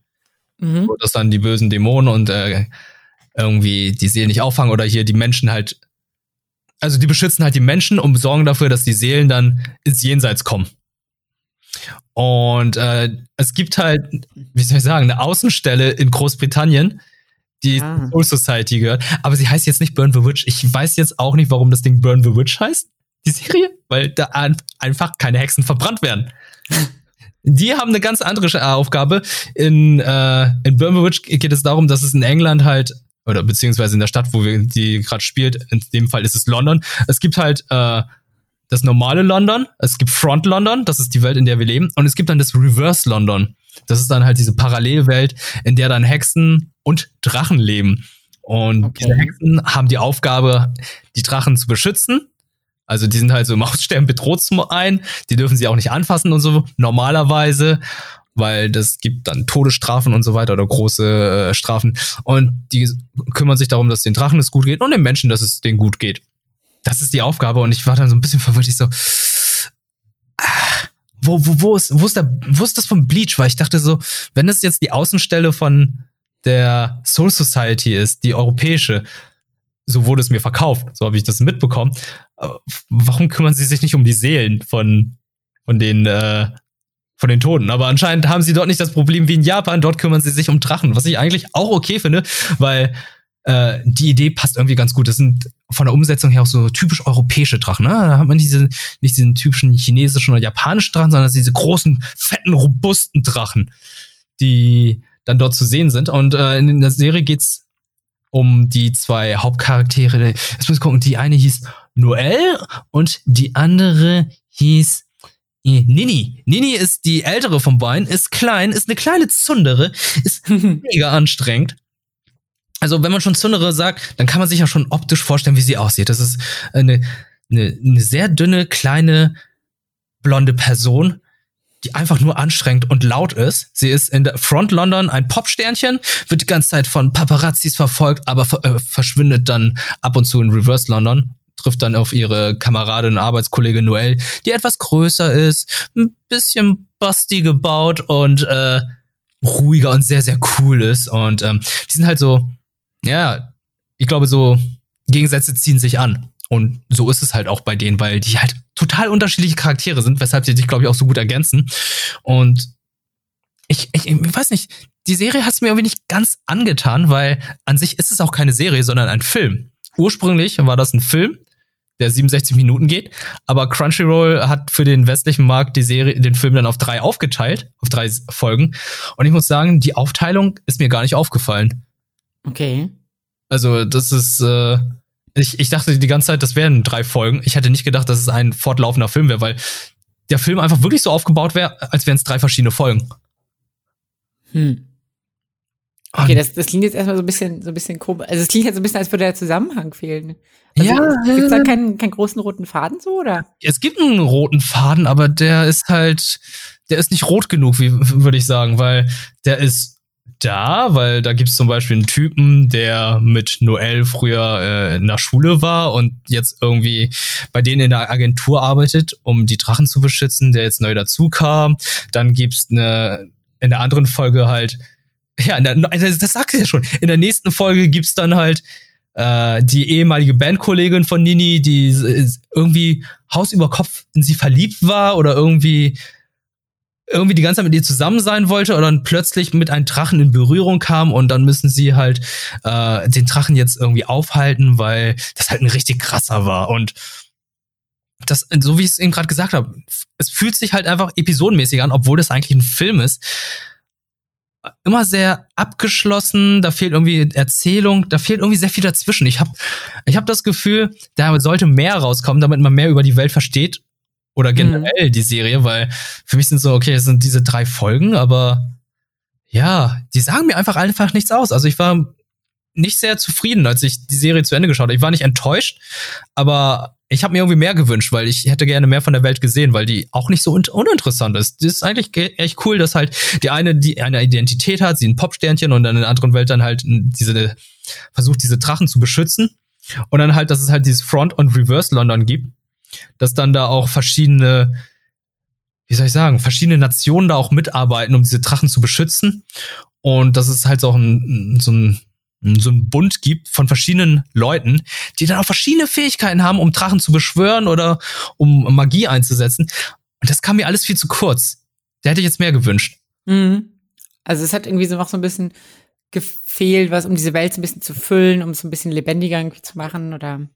mhm. wo das dann die bösen Dämonen und äh, irgendwie die Seelen nicht auffangen oder hier die Menschen halt, also die beschützen halt die Menschen und sorgen dafür, dass die Seelen dann ins Jenseits kommen. Und äh, es gibt halt, wie soll ich sagen, eine Außenstelle in Großbritannien, die ah. Soul Society gehört. Aber sie heißt jetzt nicht Burn the Witch. Ich weiß jetzt auch nicht, warum das Ding Burn the Witch heißt, die Serie, weil da einfach keine Hexen verbrannt werden. *laughs* Die haben eine ganz andere äh, Aufgabe. In, äh, in Burmawitch geht es darum, dass es in England halt, oder beziehungsweise in der Stadt, wo wir die gerade spielt, in dem Fall ist es London. Es gibt halt äh, das normale London, es gibt Front London, das ist die Welt, in der wir leben, und es gibt dann das Reverse London. Das ist dann halt diese Parallelwelt, in der dann Hexen und Drachen leben. Und okay. diese Hexen haben die Aufgabe, die Drachen zu beschützen also die sind halt so im *laughs* Aussterben bedroht zum einen, die dürfen sie auch nicht anfassen und so normalerweise, weil das gibt dann Todesstrafen und so weiter oder große äh, Strafen. Und die kümmern sich darum, dass den Drachen es gut geht und den Menschen, dass es denen gut geht. Das ist die Aufgabe und ich war dann so ein bisschen *laughs* verwirrt. Ich so, ah, wo, wo, wo ist, wo ist der, wo ist das von Bleach? Weil ich dachte so, wenn das jetzt die Außenstelle von der Soul Society ist, die europäische, so wurde es mir verkauft, so habe ich das mitbekommen. Warum kümmern sie sich nicht um die Seelen von, von den, äh, von den Toten? Aber anscheinend haben sie dort nicht das Problem wie in Japan, dort kümmern sie sich um Drachen, was ich eigentlich auch okay finde, weil äh, die Idee passt irgendwie ganz gut. Das sind von der Umsetzung her auch so typisch europäische Drachen. Ne? Da hat man diese, nicht diesen typischen chinesischen oder japanischen Drachen, sondern diese großen, fetten, robusten Drachen, die dann dort zu sehen sind. Und äh, in der Serie geht's um die zwei Hauptcharaktere. Jetzt muss ich gucken, die eine hieß Noel und die andere hieß äh, Nini. Nini ist die ältere von beiden, ist klein, ist eine kleine Zundere, ist *laughs* mega anstrengend. Also, wenn man schon Zundere sagt, dann kann man sich ja schon optisch vorstellen, wie sie aussieht. Das ist eine, eine, eine sehr dünne, kleine, blonde Person, die einfach nur anstrengend und laut ist. Sie ist in der Front London ein Popsternchen, wird die ganze Zeit von Paparazzis verfolgt, aber äh, verschwindet dann ab und zu in Reverse London, trifft dann auf ihre Kameradin, Arbeitskollegin Noelle, die etwas größer ist, ein bisschen basti gebaut und äh, ruhiger und sehr, sehr cool ist. Und ähm, die sind halt so, ja, ich glaube, so Gegensätze ziehen sich an. Und so ist es halt auch bei denen, weil die halt total unterschiedliche Charaktere sind, weshalb sie sich, glaube ich, auch so gut ergänzen. Und ich, ich, ich weiß nicht, die Serie hat es mir irgendwie nicht ganz angetan, weil an sich ist es auch keine Serie, sondern ein Film. Ursprünglich war das ein Film, der 67 Minuten geht, aber Crunchyroll hat für den westlichen Markt die Serie, den Film dann auf drei aufgeteilt, auf drei Folgen. Und ich muss sagen, die Aufteilung ist mir gar nicht aufgefallen. Okay. Also, das ist, äh, ich, ich dachte die ganze Zeit, das wären drei Folgen. Ich hätte nicht gedacht, dass es ein fortlaufender Film wäre, weil der Film einfach wirklich so aufgebaut wäre, als wären es drei verschiedene Folgen. Hm. Okay, das, das klingt jetzt erstmal so ein bisschen, so ein bisschen komisch. Also es klingt jetzt so ein bisschen, als würde der Zusammenhang fehlen. Also, ja. Gibt es da keinen, keinen großen roten Faden so, oder? Es gibt einen roten Faden, aber der ist halt, der ist nicht rot genug, wie würde ich sagen, weil der ist da, weil da gibt's zum Beispiel einen Typen, der mit Noel früher äh, in der Schule war und jetzt irgendwie bei denen in der Agentur arbeitet, um die Drachen zu beschützen, der jetzt neu dazu kam. Dann gibt's eine in der anderen Folge halt, ja, der, also das sagt ja schon. In der nächsten Folge gibt's dann halt äh, die ehemalige Bandkollegin von Nini, die irgendwie Haus über Kopf in sie verliebt war oder irgendwie irgendwie die ganze Zeit mit ihr zusammen sein wollte und dann plötzlich mit einem Drachen in Berührung kam und dann müssen sie halt äh, den Drachen jetzt irgendwie aufhalten, weil das halt ein richtig krasser war und das, so wie ich es eben gerade gesagt habe, es fühlt sich halt einfach episodenmäßig an, obwohl das eigentlich ein Film ist immer sehr abgeschlossen, da fehlt irgendwie Erzählung, da fehlt irgendwie sehr viel dazwischen. Ich habe ich hab das Gefühl, da sollte mehr rauskommen, damit man mehr über die Welt versteht oder generell mhm. die Serie, weil für mich sind so, okay, es sind diese drei Folgen, aber ja, die sagen mir einfach einfach nichts aus. Also ich war nicht sehr zufrieden, als ich die Serie zu Ende geschaut habe. Ich war nicht enttäuscht, aber ich habe mir irgendwie mehr gewünscht, weil ich hätte gerne mehr von der Welt gesehen, weil die auch nicht so un uninteressant ist. Das ist eigentlich echt cool, dass halt die eine die eine Identität hat, sie ein Popsternchen und dann in der anderen Welt dann halt diese versucht diese Drachen zu beschützen und dann halt, dass es halt dieses Front und Reverse London gibt, dass dann da auch verschiedene wie soll ich sagen, verschiedene Nationen da auch mitarbeiten, um diese Drachen zu beschützen und das ist halt so ein so ein so ein Bund gibt von verschiedenen Leuten, die dann auch verschiedene Fähigkeiten haben, um Drachen zu beschwören oder um Magie einzusetzen. Und das kam mir alles viel zu kurz. Der hätte ich jetzt mehr gewünscht. Mhm. Also es hat irgendwie so noch so ein bisschen gefehlt, was um diese Welt so ein bisschen zu füllen, um es ein bisschen lebendiger irgendwie zu machen oder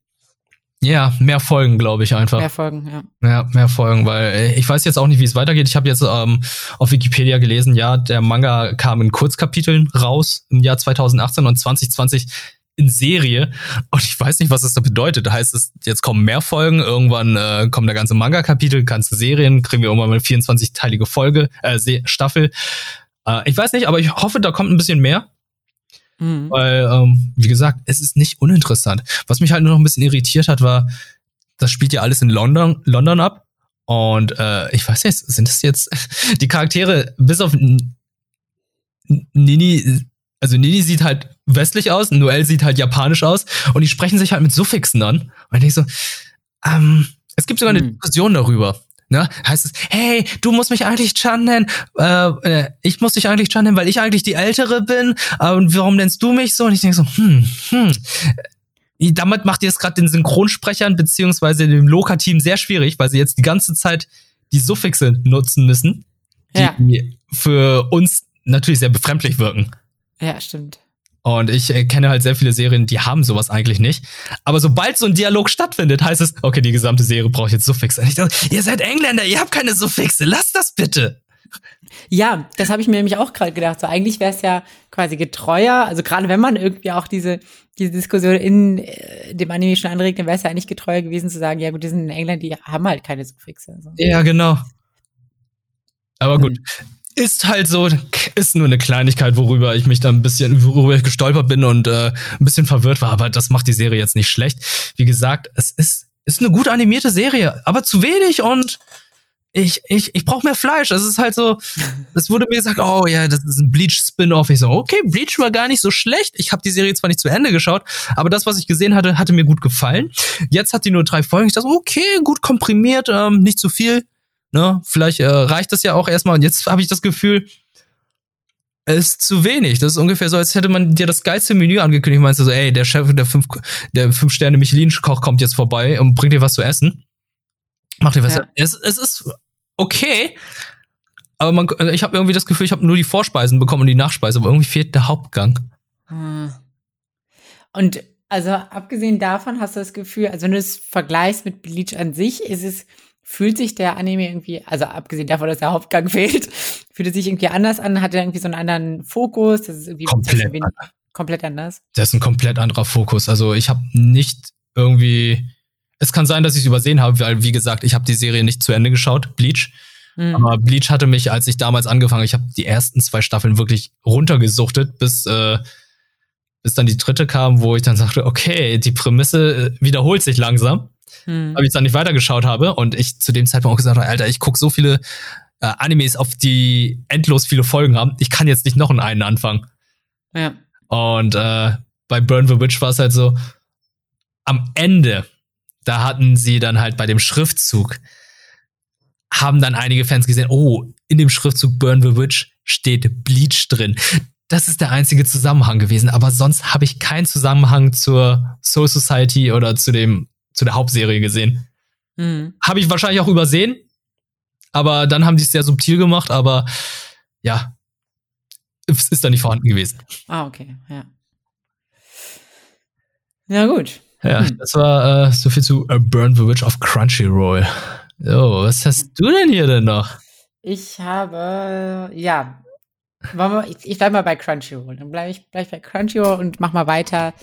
ja, mehr Folgen, glaube ich einfach. Mehr Folgen, ja. Ja, mehr Folgen, weil äh, ich weiß jetzt auch nicht, wie es weitergeht. Ich habe jetzt ähm, auf Wikipedia gelesen, ja, der Manga kam in Kurzkapiteln raus im Jahr 2018 und 2020 in Serie. Und ich weiß nicht, was das da bedeutet. Heißt es, jetzt kommen mehr Folgen, irgendwann äh, kommen da ganze Manga-Kapitel, ganze Serien, kriegen wir irgendwann mal eine 24-teilige Folge, äh, Staffel. Äh, ich weiß nicht, aber ich hoffe, da kommt ein bisschen mehr. Mhm. Weil, ähm, wie gesagt, es ist nicht uninteressant. Was mich halt nur noch ein bisschen irritiert hat, war, das spielt ja alles in London, London ab. Und äh, ich weiß jetzt, sind das jetzt *laughs* die Charaktere, bis auf Nini, also Nini sieht halt westlich aus, Noel sieht halt japanisch aus und die sprechen sich halt mit Suffixen an. Und ich denke so, ähm, es gibt sogar eine hm. Diskussion darüber. Ne? Heißt es, hey, du musst mich eigentlich Chan nennen, äh, äh, ich muss dich eigentlich Chan nennen, weil ich eigentlich die Ältere bin, äh, und warum nennst du mich so? Und ich denke so, hm, hm. Damit macht ihr es gerade den Synchronsprechern beziehungsweise dem Loka-Team sehr schwierig, weil sie jetzt die ganze Zeit die Suffixe nutzen müssen, die ja. für uns natürlich sehr befremdlich wirken. Ja, stimmt. Und ich äh, kenne halt sehr viele Serien, die haben sowas eigentlich nicht. Aber sobald so ein Dialog stattfindet, heißt es, okay, die gesamte Serie braucht jetzt Suffixe. Und ich dachte, ihr seid Engländer, ihr habt keine Suffixe, lasst das bitte. Ja, das habe ich mir nämlich auch gerade gedacht. So eigentlich wäre es ja quasi getreuer, also gerade wenn man irgendwie auch diese, diese Diskussion in äh, dem Anime schon anregt, dann wäre es ja eigentlich getreuer gewesen zu sagen, ja gut, die sind in England, die haben halt keine Suffixe. So. Ja, genau. Aber gut. Ist halt so, ist nur eine Kleinigkeit, worüber ich mich da ein bisschen, worüber ich gestolpert bin und äh, ein bisschen verwirrt war, aber das macht die Serie jetzt nicht schlecht. Wie gesagt, es ist, ist eine gut animierte Serie, aber zu wenig und ich, ich, ich brauche mehr Fleisch. Es ist halt so, *laughs* es wurde mir gesagt, oh ja, das ist ein Bleach-Spin-Off. Ich so, okay, Bleach war gar nicht so schlecht. Ich habe die Serie zwar nicht zu Ende geschaut, aber das, was ich gesehen hatte, hatte mir gut gefallen. Jetzt hat die nur drei Folgen. Ich dachte, okay, gut komprimiert, ähm, nicht zu viel. Ne? Vielleicht äh, reicht das ja auch erstmal. Und jetzt habe ich das Gefühl, es ist zu wenig. Das ist ungefähr so, als hätte man dir das geilste Menü angekündigt. Meinst du so, ey, der Chef der fünf, der fünf Sterne Michelin-Koch kommt jetzt vorbei und bringt dir was zu essen. Macht dir was. Ja. Es, es ist okay. Aber man, ich habe irgendwie das Gefühl, ich habe nur die Vorspeisen bekommen und die Nachspeise, aber irgendwie fehlt der Hauptgang. Hm. Und also abgesehen davon hast du das Gefühl, also wenn du es vergleichst mit Bleach an sich, ist es fühlt sich der Anime irgendwie, also abgesehen davon, dass der Hauptgang *laughs* fehlt, fühlt es sich irgendwie anders an? Hat er irgendwie so einen anderen Fokus? Das ist irgendwie komplett, wenig, komplett anders. Das ist ein komplett anderer Fokus. Also ich habe nicht irgendwie. Es kann sein, dass ich es übersehen habe, weil wie gesagt, ich habe die Serie nicht zu Ende geschaut, Bleach. Mhm. Aber Bleach hatte mich, als ich damals angefangen, ich habe die ersten zwei Staffeln wirklich runtergesuchtet, bis äh, bis dann die dritte kam, wo ich dann sagte, okay, die Prämisse äh, wiederholt sich langsam hm. weil ich dann nicht weitergeschaut habe und ich zu dem Zeitpunkt auch gesagt habe, Alter, ich gucke so viele äh, Animes, auf die endlos viele Folgen haben. Ich kann jetzt nicht noch einen anfangen. Ja. Und äh, bei Burn the Witch war es halt so, am Ende, da hatten sie dann halt bei dem Schriftzug, haben dann einige Fans gesehen, oh, in dem Schriftzug Burn the Witch steht Bleach drin. das ist der einzige Zusammenhang gewesen. Aber sonst habe ich keinen Zusammenhang zur Soul Society oder zu dem, zu der Hauptserie gesehen. Mhm. Habe ich wahrscheinlich auch übersehen. Aber dann haben die es sehr subtil gemacht, aber ja, es ist da nicht vorhanden gewesen. Ah, okay, ja. Ja, gut. Ja, hm. das war äh, so viel zu A Burn the Witch of Crunchyroll. So, was hast du denn hier denn noch? Ich habe, ja, ich, ich bleibe mal bei Crunchyroll. Dann bleibe ich bleib bei Crunchyroll und mach mal weiter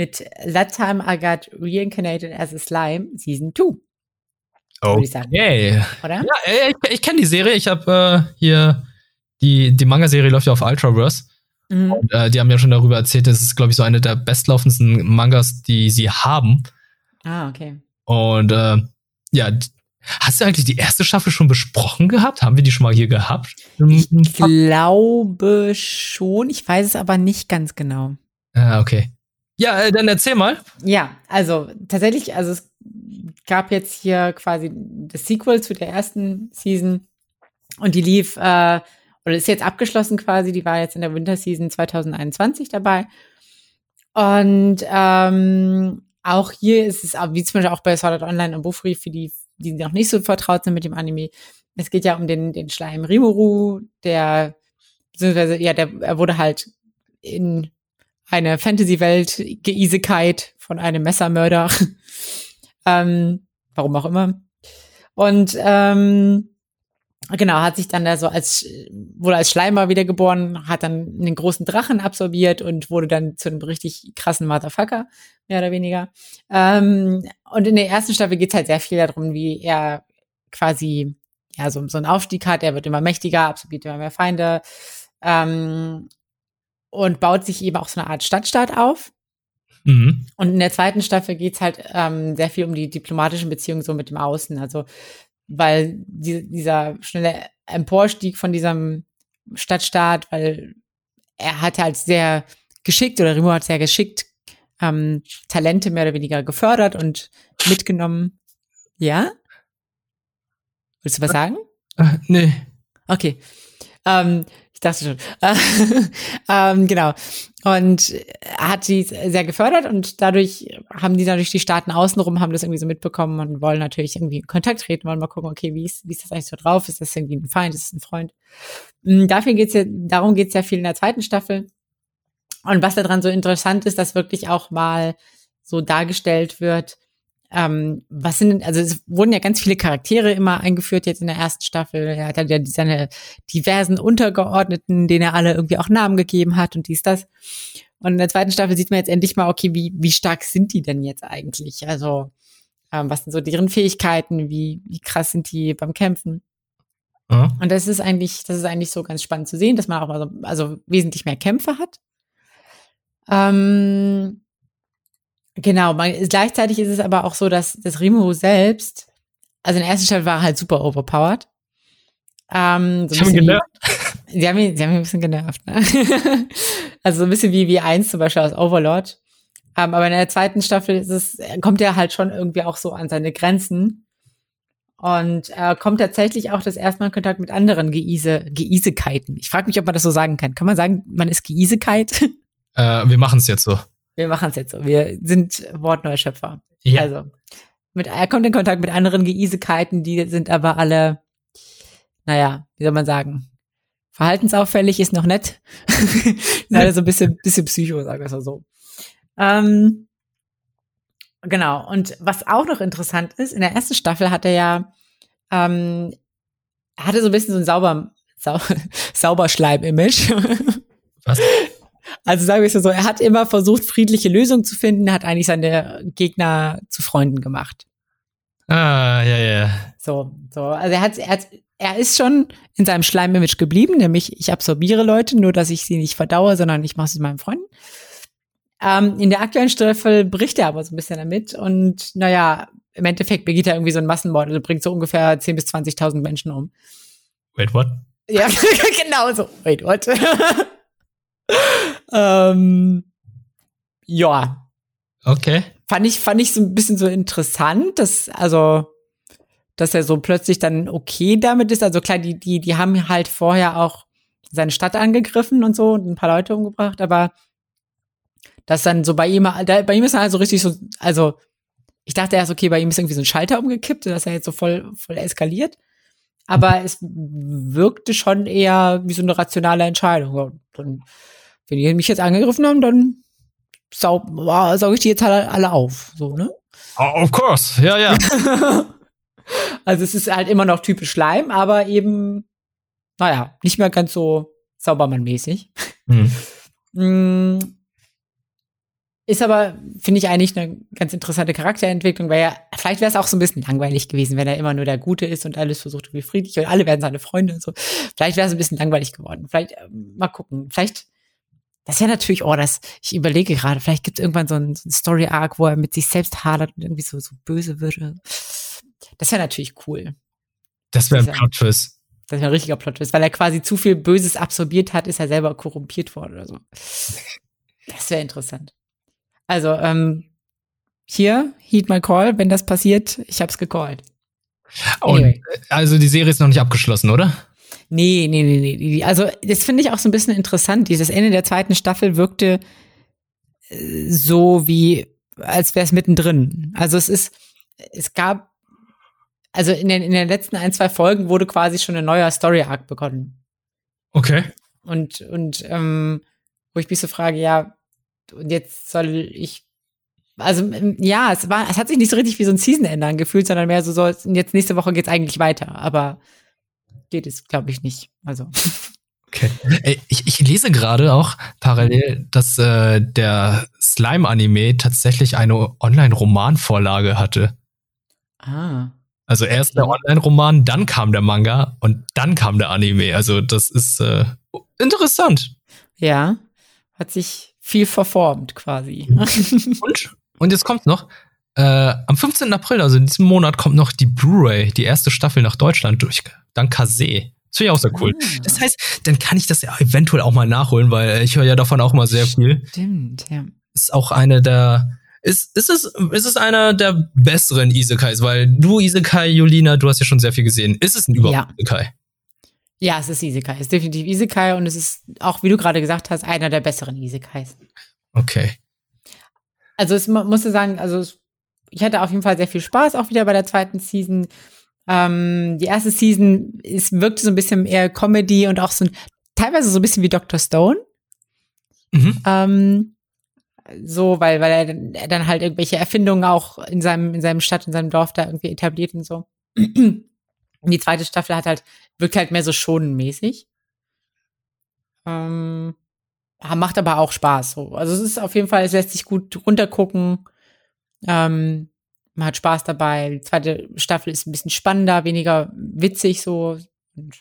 mit That Time I Got Reincarnated as a Slime Season 2. Okay. Oder? Ja, ich, ich kenne die Serie. Ich habe äh, hier die, die Manga-Serie läuft ja auf Ultraverse. Mhm. Und, äh, die haben ja schon darüber erzählt, das ist, glaube ich, so eine der bestlaufendsten Mangas, die sie haben. Ah, okay. Und äh, ja, hast du eigentlich die erste Staffel schon besprochen gehabt? Haben wir die schon mal hier gehabt? Ich glaube schon, ich weiß es aber nicht ganz genau. Ah, okay. Ja, äh, dann erzähl mal. Ja, also tatsächlich, also es gab jetzt hier quasi das Sequel zu der ersten Season und die lief äh, oder ist jetzt abgeschlossen quasi, die war jetzt in der Winterseason 2021 dabei. Und ähm, auch hier ist es, wie zum Beispiel auch bei Sword Art Online und Bufri, für die, die noch nicht so vertraut sind mit dem Anime, es geht ja um den, den Schleim Rimuru, der, beziehungsweise, ja, der, er wurde halt in eine Fantasy-Welt geisigkeit von einem Messermörder. *laughs* ähm, warum auch immer. Und ähm, genau, hat sich dann da so als, wurde als Schleimer wiedergeboren, hat dann einen großen Drachen absorbiert und wurde dann zu einem richtig krassen Motherfucker, mehr oder weniger. Ähm, und in der ersten Staffel geht es halt sehr viel darum, wie er quasi ja so, so einen Aufstieg hat, er wird immer mächtiger, absorbiert immer mehr Feinde ähm, und baut sich eben auch so eine Art Stadtstaat auf. Mhm. Und in der zweiten Staffel geht's halt ähm, sehr viel um die diplomatischen Beziehungen so mit dem Außen. Also weil die, dieser schnelle Emporstieg von diesem Stadtstaat, weil er hat halt sehr geschickt oder Rimo hat sehr geschickt ähm, Talente mehr oder weniger gefördert und mitgenommen. Ja? Willst du was sagen? Äh, nee. Okay. Ähm, ich dachte schon. *laughs* ähm, genau. Und hat sie sehr gefördert und dadurch haben die natürlich die Staaten außenrum, haben das irgendwie so mitbekommen und wollen natürlich irgendwie in Kontakt treten, wollen mal gucken, okay, wie ist, wie ist das eigentlich so drauf? Ist das irgendwie ein Feind? Ist das ein Freund? Mm, dafür geht's ja, darum geht's ja viel in der zweiten Staffel. Und was daran so interessant ist, dass wirklich auch mal so dargestellt wird, ähm, was sind, also es wurden ja ganz viele Charaktere immer eingeführt jetzt in der ersten Staffel. Er hat ja seine diversen Untergeordneten, denen er alle irgendwie auch Namen gegeben hat und dies, das. Und in der zweiten Staffel sieht man jetzt endlich mal, okay, wie, wie stark sind die denn jetzt eigentlich? Also, ähm, was sind so deren Fähigkeiten? Wie, wie krass sind die beim Kämpfen? Mhm. Und das ist eigentlich, das ist eigentlich so ganz spannend zu sehen, dass man auch mal so, also wesentlich mehr Kämpfe hat. Ähm, Genau, man, gleichzeitig ist es aber auch so, dass das Rimuru selbst, also in der ersten Staffel war er halt super overpowered. Ähm, so haben genervt. Wie, *laughs* sie, haben ihn, sie haben ihn ein bisschen genervt. Ne? *laughs* also so ein bisschen wie, wie eins zum Beispiel aus Overlord. Ähm, aber in der zweiten Staffel ist es, kommt er halt schon irgendwie auch so an seine Grenzen. Und er kommt tatsächlich auch das erste Mal in Kontakt mit anderen Geise, Geisigkeiten. Ich frage mich, ob man das so sagen kann. Kann man sagen, man ist Geisigkeit? *laughs* Äh, wir machen es jetzt so. Wir machen es jetzt so. Wir sind Wortneuschöpfer. Ja. Also, mit, er kommt in Kontakt mit anderen Geisigkeiten, die sind aber alle, naja, wie soll man sagen, verhaltensauffällig ist noch nett. *laughs* Leider so ein bisschen, bisschen Psycho, sagen wir es mal so. Ähm, genau. Und was auch noch interessant ist, in der ersten Staffel hat er ja, ähm, hatte so ein bisschen so ein sauber, sau, *laughs* Sauberschleim-Image. Was? Also sagen wir es so, er hat immer versucht, friedliche Lösungen zu finden, er hat eigentlich seine Gegner zu Freunden gemacht. Ah, ja, ja. So, so. Also er hat, er hat, er ist schon in seinem Schleimimage geblieben, nämlich ich absorbiere Leute, nur dass ich sie nicht verdaue, sondern ich mache sie meinen Freunden. Ähm, in der aktuellen Staffel bricht er aber so ein bisschen damit und naja, im Endeffekt begeht er irgendwie so ein Massenmord, also bringt so ungefähr 10.000 bis 20.000 Menschen um. Wait, what? Ja, *laughs* genau so. Wait, what? *laughs* ähm, ja. Okay. Fand ich, fand ich so ein bisschen so interessant, dass, also, dass er so plötzlich dann okay damit ist. Also klar, die, die, die haben halt vorher auch seine Stadt angegriffen und so und ein paar Leute umgebracht, aber das dann so bei ihm, da, bei ihm ist er halt so richtig so, also ich dachte erst, okay, bei ihm ist irgendwie so ein Schalter umgekippt, dass er jetzt so voll, voll eskaliert. Aber es wirkte schon eher wie so eine rationale Entscheidung. Und dann, wenn die mich jetzt angegriffen haben, dann saug, saug ich die jetzt alle, alle auf. So, ne? Oh, of course, ja, ja. *laughs* also es ist halt immer noch typisch Schleim, aber eben, naja, nicht mehr ganz so Saubermann-mäßig. Mhm. Ist aber, finde ich, eigentlich eine ganz interessante Charakterentwicklung, weil ja, vielleicht wäre es auch so ein bisschen langweilig gewesen, wenn er immer nur der Gute ist und alles versucht irgendwie friedlich und alle werden seine Freunde und so. Vielleicht wäre es ein bisschen langweilig geworden. Vielleicht, äh, mal gucken. Vielleicht, das wäre natürlich, oh, das, ich überlege gerade, vielleicht gibt es irgendwann so ein, so ein Story-Arc, wo er mit sich selbst hadert und irgendwie so, so böse würde. Das wäre natürlich cool. Das wäre ein Plot-Twist. Das wäre ein richtiger Plot-Twist, weil er quasi zu viel Böses absorbiert hat, ist er selber korrumpiert worden oder so. Das wäre interessant. Also, ähm, hier, heed my call, wenn das passiert, ich hab's gecallt. Anyway. Und, also die Serie ist noch nicht abgeschlossen, oder? Nee, nee, nee, nee. Also, das finde ich auch so ein bisschen interessant. Dieses Ende der zweiten Staffel wirkte äh, so wie, als wäre es mittendrin. Also es ist, es gab, also in den, in den letzten ein, zwei Folgen wurde quasi schon ein neuer Story-Arc begonnen. Okay. Und, und ähm, wo ich mich so frage, ja, und jetzt soll ich also ja, es war, es hat sich nicht so richtig wie so ein Season-Ende angefühlt, sondern mehr so, so jetzt nächste Woche geht's eigentlich weiter, aber geht es, glaube ich, nicht. Also. *laughs* Okay. Ich, ich lese gerade auch parallel, dass äh, der Slime-Anime tatsächlich eine Online-Romanvorlage hatte. Ah. Also erst der Online-Roman, dann kam der Manga und dann kam der Anime. Also das ist äh, interessant. Ja, hat sich viel verformt quasi. Und, und jetzt kommt noch, äh, am 15. April, also in diesem Monat, kommt noch die Blu-ray, die erste Staffel nach Deutschland durch. Dank Kase. Das finde ich auch sehr cool. Ah. Das heißt, dann kann ich das ja eventuell auch mal nachholen, weil ich höre ja davon auch mal sehr viel. Stimmt, ja. Ist auch eine der, ist, ist es, ist es einer der besseren Isekais, weil du Isekai, Julina, du hast ja schon sehr viel gesehen. Ist es ein überhaupt ja. Isekai? Ja, es ist Isekai. Es ist definitiv Isekai und es ist auch, wie du gerade gesagt hast, einer der besseren Isekais. Okay. Also es musste sagen, also ich hatte auf jeden Fall sehr viel Spaß auch wieder bei der zweiten Season. Ähm, die erste Season es wirkte so ein bisschen eher Comedy und auch so ein, teilweise so ein bisschen wie Dr. Stone. Mhm. Ähm, so, weil, weil er dann, er dann halt irgendwelche Erfindungen auch in seinem, in seinem Stadt, in seinem Dorf da irgendwie etabliert und so. *clears throat* Und die zweite Staffel hat halt, wirkt halt mehr so schonenmäßig. Ähm, macht aber auch Spaß. So. Also es ist auf jeden Fall, es lässt sich gut runtergucken. Ähm, man hat Spaß dabei. Die zweite Staffel ist ein bisschen spannender, weniger witzig so. Und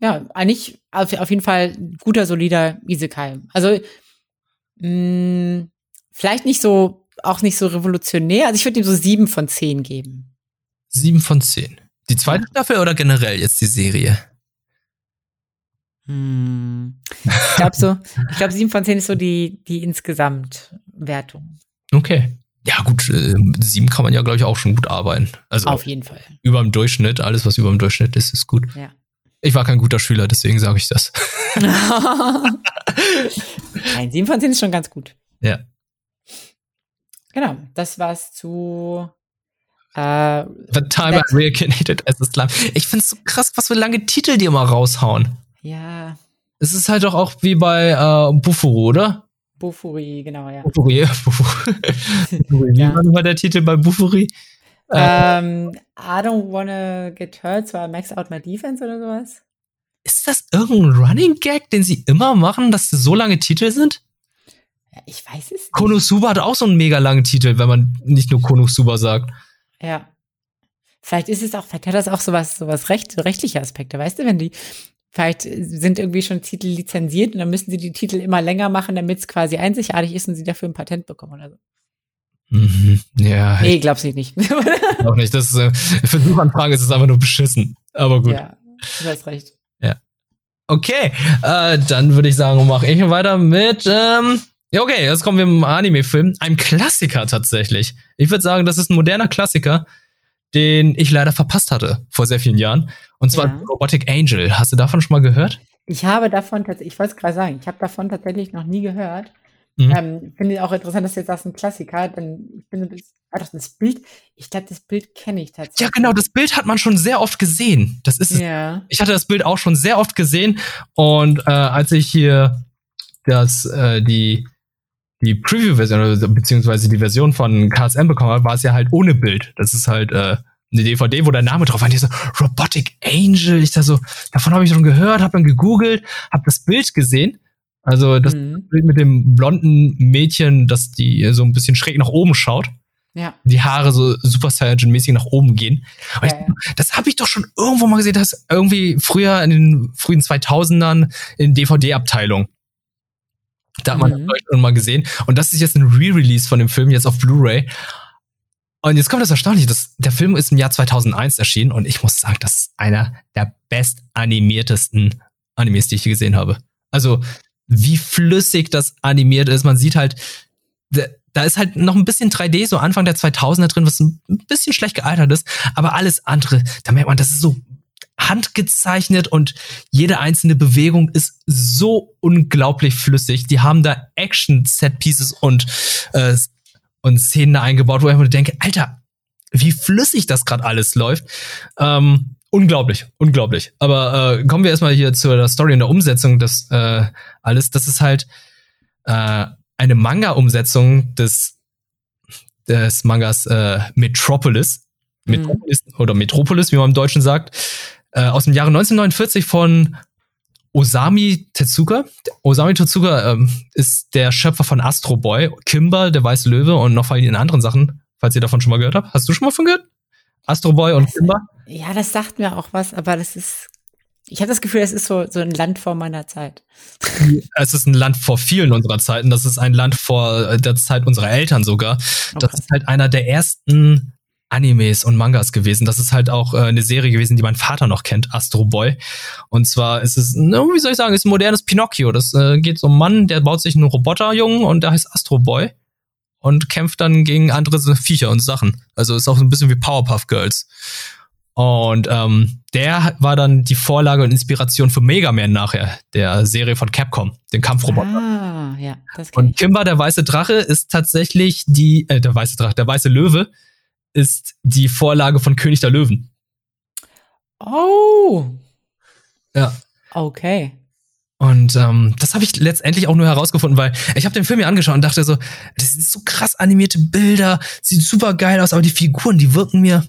ja, eigentlich auf, auf jeden Fall guter, solider Isekai. Also mh, vielleicht nicht so, auch nicht so revolutionär. Also ich würde ihm so sieben von zehn geben. Sieben von zehn. Die zweite Staffel oder generell jetzt die Serie? Hm. Ich glaube so, ich glaube 7 von 10 ist so die, die Insgesamtwertung. Okay. Ja, gut, äh, 7 kann man ja, glaube ich, auch schon gut arbeiten. Also Auf jeden Fall. Über dem Durchschnitt, alles, was über dem Durchschnitt ist, ist gut. Ja. Ich war kein guter Schüler, deswegen sage ich das. *laughs* *laughs* Nein, 7 von 10 ist schon ganz gut. Ja. Genau, das war's zu Uh, The time I reincarnated as a slime. Ich find's so krass, was für lange Titel die immer raushauen. Ja. Es ist halt doch auch wie bei äh, Bufuru, oder? Bufuri, genau, ja. Bufuri, Bufuri. *laughs* Wie ja. war nochmal der Titel bei Bufuri? Um, ähm, I don't wanna get hurt, so I max out my defense oder sowas. Ist das irgendein Running Gag, den sie immer machen, dass das so lange Titel sind? Ja, ich weiß es nicht. Konosuba hat auch so einen mega langen Titel, wenn man nicht nur Konosuba sagt. Ja. Vielleicht ist es auch, vielleicht hat das auch sowas, sowas recht, rechtliche Aspekte, weißt du, wenn die, vielleicht sind irgendwie schon Titel lizenziert und dann müssen sie die Titel immer länger machen, damit es quasi einzigartig ist und sie dafür ein Patent bekommen oder so. Mhm, ja. Nee, glaub's ich nicht. auch *laughs* nicht. Das ist, äh, für Suchanfragen ist es einfach nur beschissen. Aber gut. Ja, du hast recht. Ja. Okay, äh, dann würde ich sagen, mache ich weiter mit, ähm, ja, okay, jetzt kommen wir im Anime-Film. Ein Klassiker tatsächlich. Ich würde sagen, das ist ein moderner Klassiker, den ich leider verpasst hatte vor sehr vielen Jahren. Und zwar ja. Robotic Angel. Hast du davon schon mal gehört? Ich habe davon tatsächlich, ich wollte es gerade sagen, ich habe davon tatsächlich noch nie gehört. Mhm. Ähm, finde ich auch interessant, dass du jetzt sagst, ein Klassiker, denn ich finde das, ah, das, das Bild, ich glaube, das Bild kenne ich tatsächlich. Ja, genau, das Bild hat man schon sehr oft gesehen. Das ist ja. es. Ich hatte das Bild auch schon sehr oft gesehen und äh, als ich hier das, äh, die, die Preview-Version, beziehungsweise die Version von KSM bekommen habe, war es ja halt ohne Bild. Das ist halt äh, eine DVD, wo der Name drauf war. Und ich so, Robotic Angel. Ich da so, davon habe ich schon gehört, habe dann gegoogelt, habe das Bild gesehen. Also das mhm. Bild mit dem blonden Mädchen, das die so ein bisschen schräg nach oben schaut. Ja. Die Haare so Super Saiyan-mäßig nach oben gehen. Ja, ich, ja. Das habe ich doch schon irgendwo mal gesehen, dass irgendwie früher in den frühen 2000ern in DVD-Abteilung. Da hat man mhm. das schon mal gesehen. Und das ist jetzt ein Re-Release von dem Film, jetzt auf Blu-ray. Und jetzt kommt das Erstaunliche, dass der Film ist im Jahr 2001 erschienen und ich muss sagen, das ist einer der best animiertesten Animes, die ich gesehen habe. Also, wie flüssig das animiert ist. Man sieht halt, da ist halt noch ein bisschen 3D, so Anfang der 2000er drin, was ein bisschen schlecht gealtert ist. Aber alles andere, da merkt man, das ist so handgezeichnet und jede einzelne Bewegung ist so unglaublich flüssig. Die haben da Action-Set-Pieces und äh, und Szenen da eingebaut, wo ich mir denke, Alter, wie flüssig das gerade alles läuft. Ähm, unglaublich, unglaublich. Aber äh, kommen wir erstmal hier zur Story und der Umsetzung des äh, alles. Das ist halt äh, eine Manga-Umsetzung des des Mangas äh, Metropolis. Mhm. Metropolis mhm. oder Metropolis, wie man im Deutschen sagt, äh, aus dem Jahre 1949 von Osami Tezuka. Osami Tezuka ähm, ist der Schöpfer von Astro Boy, Kimber, der weiße Löwe und noch in anderen Sachen, falls ihr davon schon mal gehört habt. Hast du schon mal von gehört? Astro Boy und Kimber? Ja, das sagt mir auch was, aber das ist. Ich habe das Gefühl, es ist so, so ein Land vor meiner Zeit. *laughs* Es ist ein Land vor vielen unserer Zeiten. Das ist ein Land vor der Zeit unserer Eltern sogar. Okay. Das ist halt einer der ersten Animes und Mangas gewesen. Das ist halt auch äh, eine Serie gewesen, die mein Vater noch kennt, Astro Boy. Und zwar ist es, wie soll ich sagen, ist ein modernes Pinocchio. Das äh, geht so um einen Mann, der baut sich einen Roboterjungen und der heißt Astro Boy und kämpft dann gegen andere Viecher und Sachen. Also ist auch so ein bisschen wie Powerpuff Girls. Und ähm, der war dann die Vorlage und Inspiration für Mega Man nachher, der Serie von Capcom, den Kampfroboter. Ah, ja, das und Kimba, der weiße Drache, ist tatsächlich die, äh, der weiße Drache, der weiße Löwe, ist die Vorlage von König der Löwen. Oh. Ja. Okay. Und ähm, das habe ich letztendlich auch nur herausgefunden, weil ich habe den Film mir angeschaut und dachte so, das sind so krass animierte Bilder, sieht super geil aus, aber die Figuren, die wirken mir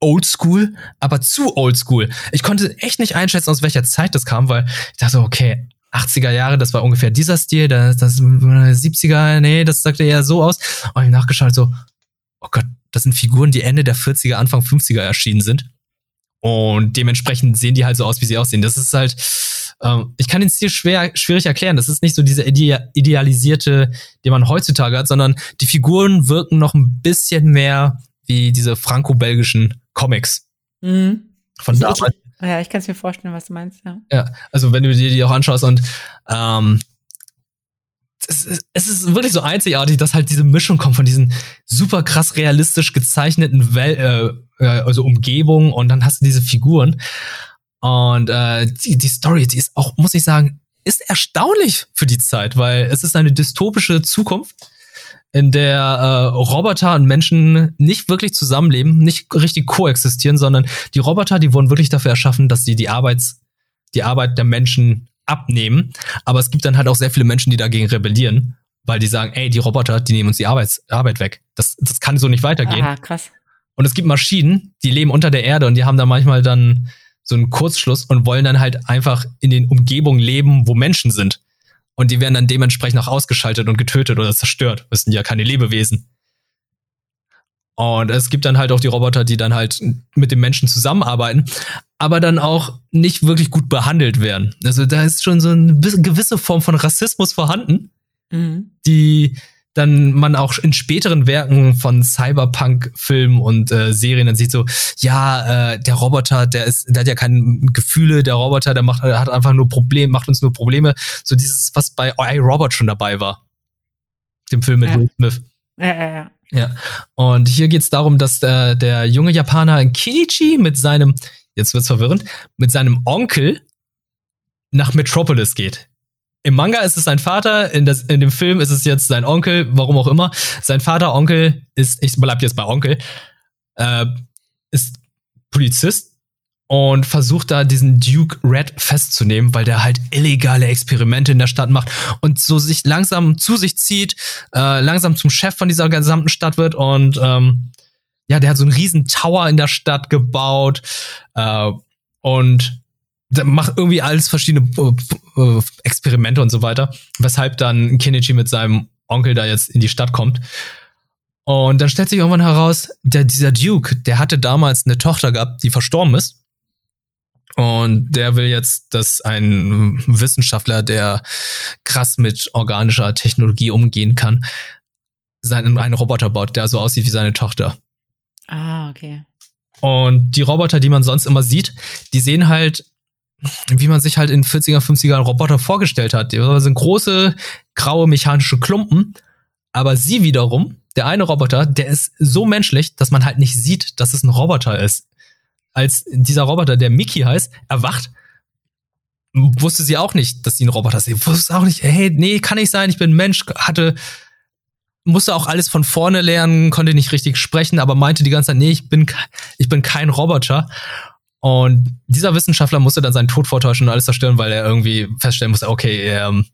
oldschool, aber zu oldschool. Ich konnte echt nicht einschätzen, aus welcher Zeit das kam, weil ich dachte, okay, 80er Jahre, das war ungefähr dieser Stil, das, das 70er, nee, das sagte eher so aus. Und ich nachgeschaut so, oh Gott, das sind Figuren, die Ende der 40er, Anfang 50er erschienen sind. Und dementsprechend sehen die halt so aus, wie sie aussehen. Das ist halt, ähm, ich kann den Stil schwer, schwierig erklären. Das ist nicht so dieser ide idealisierte, den man heutzutage hat, sondern die Figuren wirken noch ein bisschen mehr wie diese franco-belgischen Comics. Mhm. Von damals. Ja, ich kann es mir vorstellen, was du meinst, ja. Ja, also wenn du dir die auch anschaust und ähm, es ist, wirklich so einzigartig, dass halt diese Mischung kommt von diesen super krass realistisch gezeichneten Wel äh, äh, also Umgebungen und dann hast du diese Figuren. Und äh, die, die Story, die ist auch, muss ich sagen, ist erstaunlich für die Zeit, weil es ist eine dystopische Zukunft, in der äh, Roboter und Menschen nicht wirklich zusammenleben, nicht richtig koexistieren, sondern die Roboter, die wurden wirklich dafür erschaffen, dass sie die Arbeits, die Arbeit der Menschen abnehmen. Aber es gibt dann halt auch sehr viele Menschen, die dagegen rebellieren, weil die sagen, ey, die Roboter, die nehmen uns die Arbeits Arbeit weg. Das, das kann so nicht weitergehen. Ah, krass. Und es gibt Maschinen, die leben unter der Erde und die haben da manchmal dann so einen Kurzschluss und wollen dann halt einfach in den Umgebungen leben, wo Menschen sind. Und die werden dann dementsprechend auch ausgeschaltet und getötet oder zerstört. Das sind ja keine Lebewesen. Und es gibt dann halt auch die Roboter, die dann halt mit den Menschen zusammenarbeiten, aber dann auch nicht wirklich gut behandelt werden. Also da ist schon so eine gewisse Form von Rassismus vorhanden, mhm. die dann man auch in späteren Werken von Cyberpunk-Filmen und äh, Serien dann sieht so, ja, äh, der Roboter, der ist, der hat ja keine Gefühle, der Roboter, der macht, hat einfach nur Probleme, macht uns nur Probleme. So dieses, was bei iRobot schon dabei war. Dem Film mit ja. Will Smith. Ja, ja, ja. Ja, und hier geht's darum, dass der, der junge Japaner Kinichi mit seinem, jetzt wird's verwirrend, mit seinem Onkel nach Metropolis geht. Im Manga ist es sein Vater, in, das, in dem Film ist es jetzt sein Onkel, warum auch immer. Sein Vater, Onkel, ist, ich bleib jetzt bei Onkel, äh, ist Polizist und versucht da diesen Duke Red festzunehmen, weil der halt illegale Experimente in der Stadt macht und so sich langsam zu sich zieht, äh, langsam zum Chef von dieser gesamten Stadt wird und ähm, ja, der hat so einen riesen Tower in der Stadt gebaut äh, und macht irgendwie alles verschiedene äh, äh, Experimente und so weiter, weshalb dann Kenichi mit seinem Onkel da jetzt in die Stadt kommt. Und dann stellt sich irgendwann heraus, der, dieser Duke, der hatte damals eine Tochter gehabt, die verstorben ist. Und der will jetzt, dass ein Wissenschaftler, der krass mit organischer Technologie umgehen kann, seinen, einen Roboter baut, der so aussieht wie seine Tochter. Ah, okay. Und die Roboter, die man sonst immer sieht, die sehen halt wie man sich halt in 40er, 50er Roboter vorgestellt hat. Das sind große, graue mechanische Klumpen. Aber sie wiederum, der eine Roboter, der ist so menschlich, dass man halt nicht sieht, dass es ein Roboter ist. Als dieser Roboter, der Mickey heißt, erwacht, wusste sie auch nicht, dass sie ein Roboter ist. Sie wusste auch nicht, hey, nee, kann nicht sein, ich bin Mensch, hatte, musste auch alles von vorne lernen, konnte nicht richtig sprechen, aber meinte die ganze Zeit, nee, ich bin, ich bin kein Roboter. Und dieser Wissenschaftler musste dann seinen Tod vortäuschen und alles zerstören, weil er irgendwie feststellen musste, okay, ähm,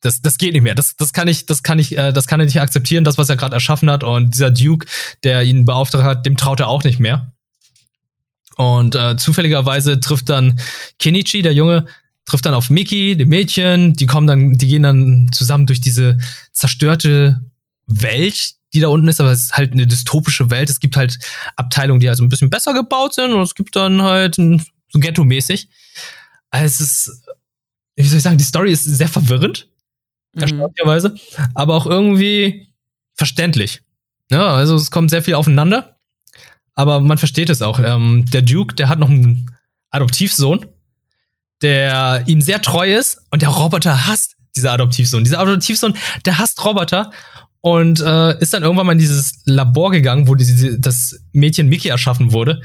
das, das geht nicht mehr. Das, das kann ich, das kann ich, äh, das kann er nicht akzeptieren, das, was er gerade erschaffen hat. Und dieser Duke, der ihn beauftragt hat, dem traut er auch nicht mehr. Und äh, zufälligerweise trifft dann Kenichi, der Junge, trifft dann auf Miki, dem Mädchen. Die kommen dann, die gehen dann zusammen durch diese zerstörte Welt, die da unten ist, aber es ist halt eine dystopische Welt. Es gibt halt Abteilungen, die also ein bisschen besser gebaut sind und es gibt dann halt ein, so Ghetto-mäßig. Also es ist, wie soll ich sagen, die Story ist sehr verwirrend, mhm. erstaunlicherweise, aber auch irgendwie verständlich. Ja, also es kommt sehr viel aufeinander, aber man versteht es auch. Ähm, der Duke, der hat noch einen Adoptivsohn, der ihm sehr treu ist und der Roboter hasst dieser Adoptivsohn. Dieser Adoptivsohn, der hasst Roboter und äh, ist dann irgendwann mal in dieses Labor gegangen, wo die, das Mädchen Mickey erschaffen wurde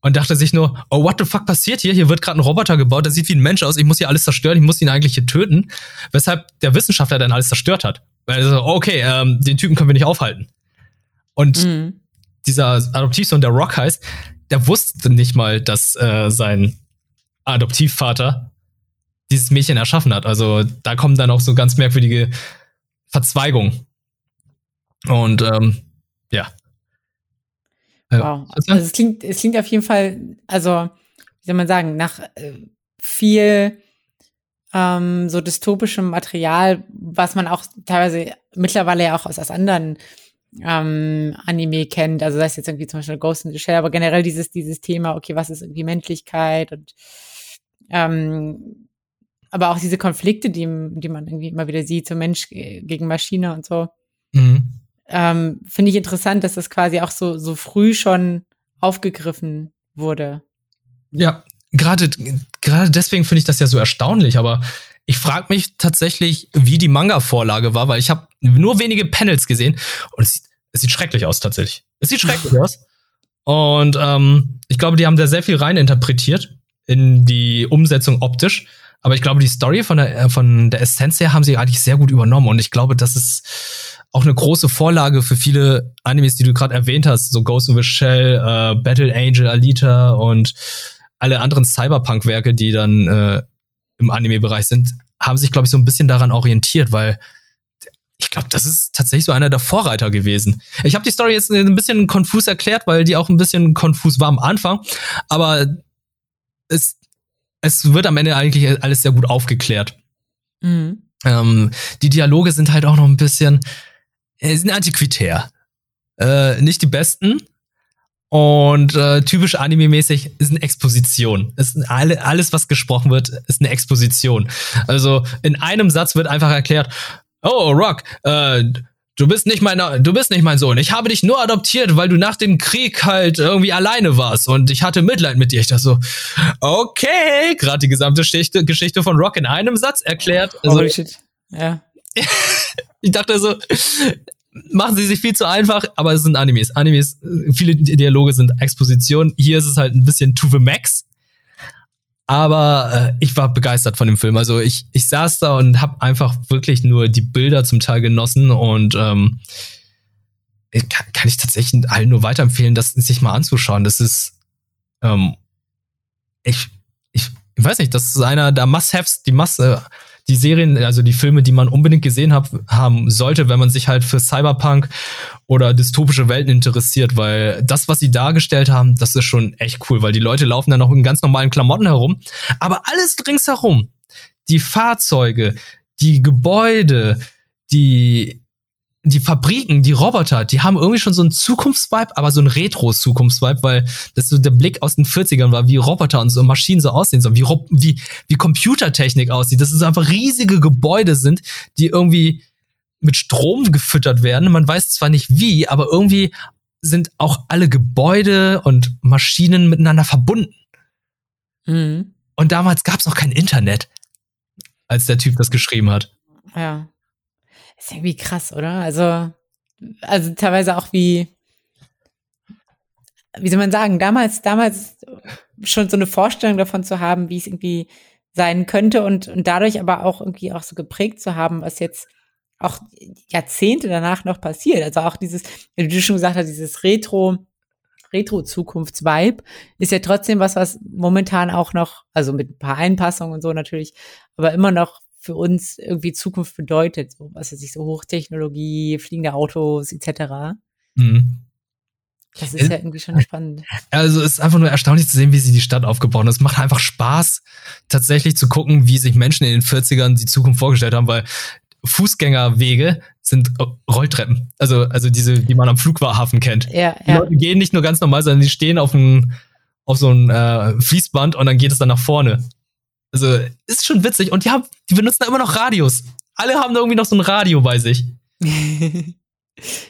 und dachte sich nur, oh, what the fuck passiert hier? Hier wird gerade ein Roboter gebaut, der sieht wie ein Mensch aus, ich muss hier alles zerstören, ich muss ihn eigentlich hier töten. Weshalb der Wissenschaftler dann alles zerstört hat. Weil er so, okay, ähm, den Typen können wir nicht aufhalten. Und mhm. dieser Adoptivsohn, der Rock heißt, der wusste nicht mal, dass äh, sein Adoptivvater dieses Mädchen erschaffen hat. Also da kommen dann auch so ganz merkwürdige Verzweigungen und ähm, ja. Wow. Also es klingt, es klingt auf jeden Fall, also, wie soll man sagen, nach äh, viel ähm, so dystopischem Material, was man auch teilweise mittlerweile ja auch aus, aus anderen ähm, Anime kennt. Also sei es jetzt irgendwie zum Beispiel Ghost in the Shell, aber generell dieses, dieses Thema, okay, was ist irgendwie Menschlichkeit und ähm, aber auch diese Konflikte, die, die man irgendwie immer wieder sieht, so Mensch gegen Maschine und so. Mhm ähm, finde ich interessant, dass das quasi auch so, so früh schon aufgegriffen wurde. Ja, gerade, gerade deswegen finde ich das ja so erstaunlich, aber ich frage mich tatsächlich, wie die Manga-Vorlage war, weil ich habe nur wenige Panels gesehen und es sieht, es sieht schrecklich aus tatsächlich. Es sieht schrecklich *laughs* aus. Und ähm, ich glaube, die haben da sehr viel rein interpretiert in die Umsetzung optisch. Aber ich glaube, die Story von der, äh, von der Essenz her haben sie eigentlich sehr gut übernommen. Und ich glaube, das ist auch eine große Vorlage für viele Animes, die du gerade erwähnt hast, so Ghost in the Shell, äh, Battle Angel, Alita und alle anderen Cyberpunk-Werke, die dann äh, im Anime-Bereich sind, haben sich, glaube ich, so ein bisschen daran orientiert, weil ich glaube, das ist tatsächlich so einer der Vorreiter gewesen. Ich habe die Story jetzt ein bisschen konfus erklärt, weil die auch ein bisschen konfus war am Anfang, aber es, es wird am Ende eigentlich alles sehr gut aufgeklärt. Mhm. Ähm, die Dialoge sind halt auch noch ein bisschen, äh, sind antiquitär. Äh, nicht die besten. Und äh, typisch anime-mäßig ist eine Exposition. Ist alle, alles, was gesprochen wird, ist eine Exposition. Also in einem Satz wird einfach erklärt, oh, Rock, äh, du bist nicht mein, du bist nicht mein Sohn. Ich habe dich nur adoptiert, weil du nach dem Krieg halt irgendwie alleine warst und ich hatte Mitleid mit dir. Ich dachte so, okay, gerade die gesamte Geschichte, Geschichte von Rock in einem Satz erklärt. Also, oh, shit. Ja. *laughs* ich dachte so, machen sie sich viel zu einfach, aber es sind Animes. Animes, viele Dialoge sind Exposition. Hier ist es halt ein bisschen to the max. Aber äh, ich war begeistert von dem Film. Also ich, ich saß da und habe einfach wirklich nur die Bilder zum Teil genossen und ähm, kann, kann ich tatsächlich allen nur weiterempfehlen, das sich mal anzuschauen. Das ist, ähm, ich, ich, ich weiß nicht, das ist einer der Must-Haves, die Masse, die Serien, also die Filme, die man unbedingt gesehen hab, haben sollte, wenn man sich halt für Cyberpunk oder dystopische Welten interessiert, weil das, was sie dargestellt haben, das ist schon echt cool, weil die Leute laufen dann noch in ganz normalen Klamotten herum, aber alles ringsherum, die Fahrzeuge, die Gebäude, die die Fabriken, die Roboter, die haben irgendwie schon so einen Zukunftsvibe, aber so einen Retro-Zukunftsvibe, weil das so der Blick aus den 40ern war, wie Roboter und so Maschinen so aussehen sollen, wie, wie, wie Computertechnik aussieht, dass es einfach riesige Gebäude sind, die irgendwie mit Strom gefüttert werden. Man weiß zwar nicht wie, aber irgendwie sind auch alle Gebäude und Maschinen miteinander verbunden. Mhm. Und damals gab es noch kein Internet, als der Typ das geschrieben hat. Ja. Ist irgendwie krass, oder? Also, also teilweise auch wie, wie soll man sagen, damals, damals schon so eine Vorstellung davon zu haben, wie es irgendwie sein könnte und, und dadurch aber auch irgendwie auch so geprägt zu haben, was jetzt auch Jahrzehnte danach noch passiert. Also auch dieses, wie du schon gesagt hast, dieses Retro, Retro-Zukunfts-Vibe ist ja trotzdem was, was momentan auch noch, also mit ein paar Einpassungen und so natürlich, aber immer noch für uns irgendwie Zukunft bedeutet, so was weiß ich, so Hochtechnologie, fliegende Autos etc. Mhm. Das ist ja irgendwie schon spannend. Also es ist einfach nur erstaunlich zu sehen, wie sie die Stadt aufgebaut haben. Es macht einfach Spaß, tatsächlich zu gucken, wie sich Menschen in den 40ern die Zukunft vorgestellt haben, weil Fußgängerwege sind Rolltreppen. Also, also diese, die man am Flughafen kennt. Ja, die ja. Leute gehen nicht nur ganz normal, sondern die stehen auf, ein, auf so ein äh, Fließband und dann geht es dann nach vorne. Also, ist schon witzig. Und die, haben, die benutzen da immer noch Radios. Alle haben da irgendwie noch so ein Radio bei sich. *laughs*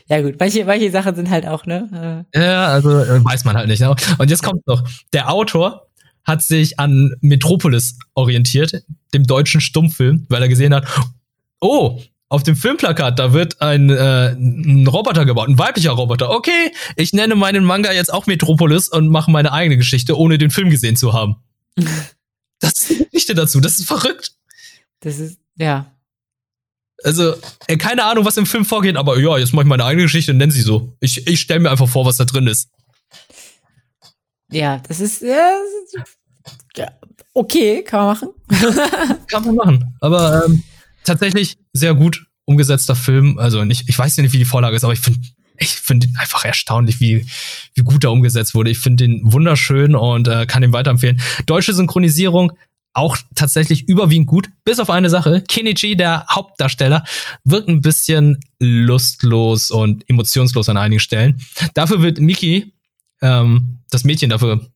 ja, gut, manche, manche Sachen sind halt auch, ne? Ja, also äh, weiß man halt nicht. Ne? Und jetzt kommt noch. Der Autor hat sich an Metropolis orientiert, dem deutschen Stummfilm, weil er gesehen hat, oh, auf dem Filmplakat, da wird ein, äh, ein Roboter gebaut, ein weiblicher Roboter. Okay, ich nenne meinen Manga jetzt auch Metropolis und mache meine eigene Geschichte, ohne den Film gesehen zu haben. *laughs* Das ist die Geschichte dazu. Das ist verrückt. Das ist, ja. Also, äh, keine Ahnung, was im Film vorgeht, aber ja, jetzt mache ich meine eigene Geschichte und nenne sie so. Ich, ich stelle mir einfach vor, was da drin ist. Ja, das ist, ja, okay, kann man machen. *laughs* kann man machen. Aber ähm, tatsächlich sehr gut umgesetzter Film. Also nicht, ich weiß nicht, wie die Vorlage ist, aber ich finde ich finde ihn einfach erstaunlich, wie, wie gut er umgesetzt wurde. Ich finde ihn wunderschön und äh, kann ihn weiterempfehlen. Deutsche Synchronisierung auch tatsächlich überwiegend gut, bis auf eine Sache. Kenichi, der Hauptdarsteller, wirkt ein bisschen lustlos und emotionslos an einigen Stellen. Dafür wird Miki, ähm, das Mädchen, dafür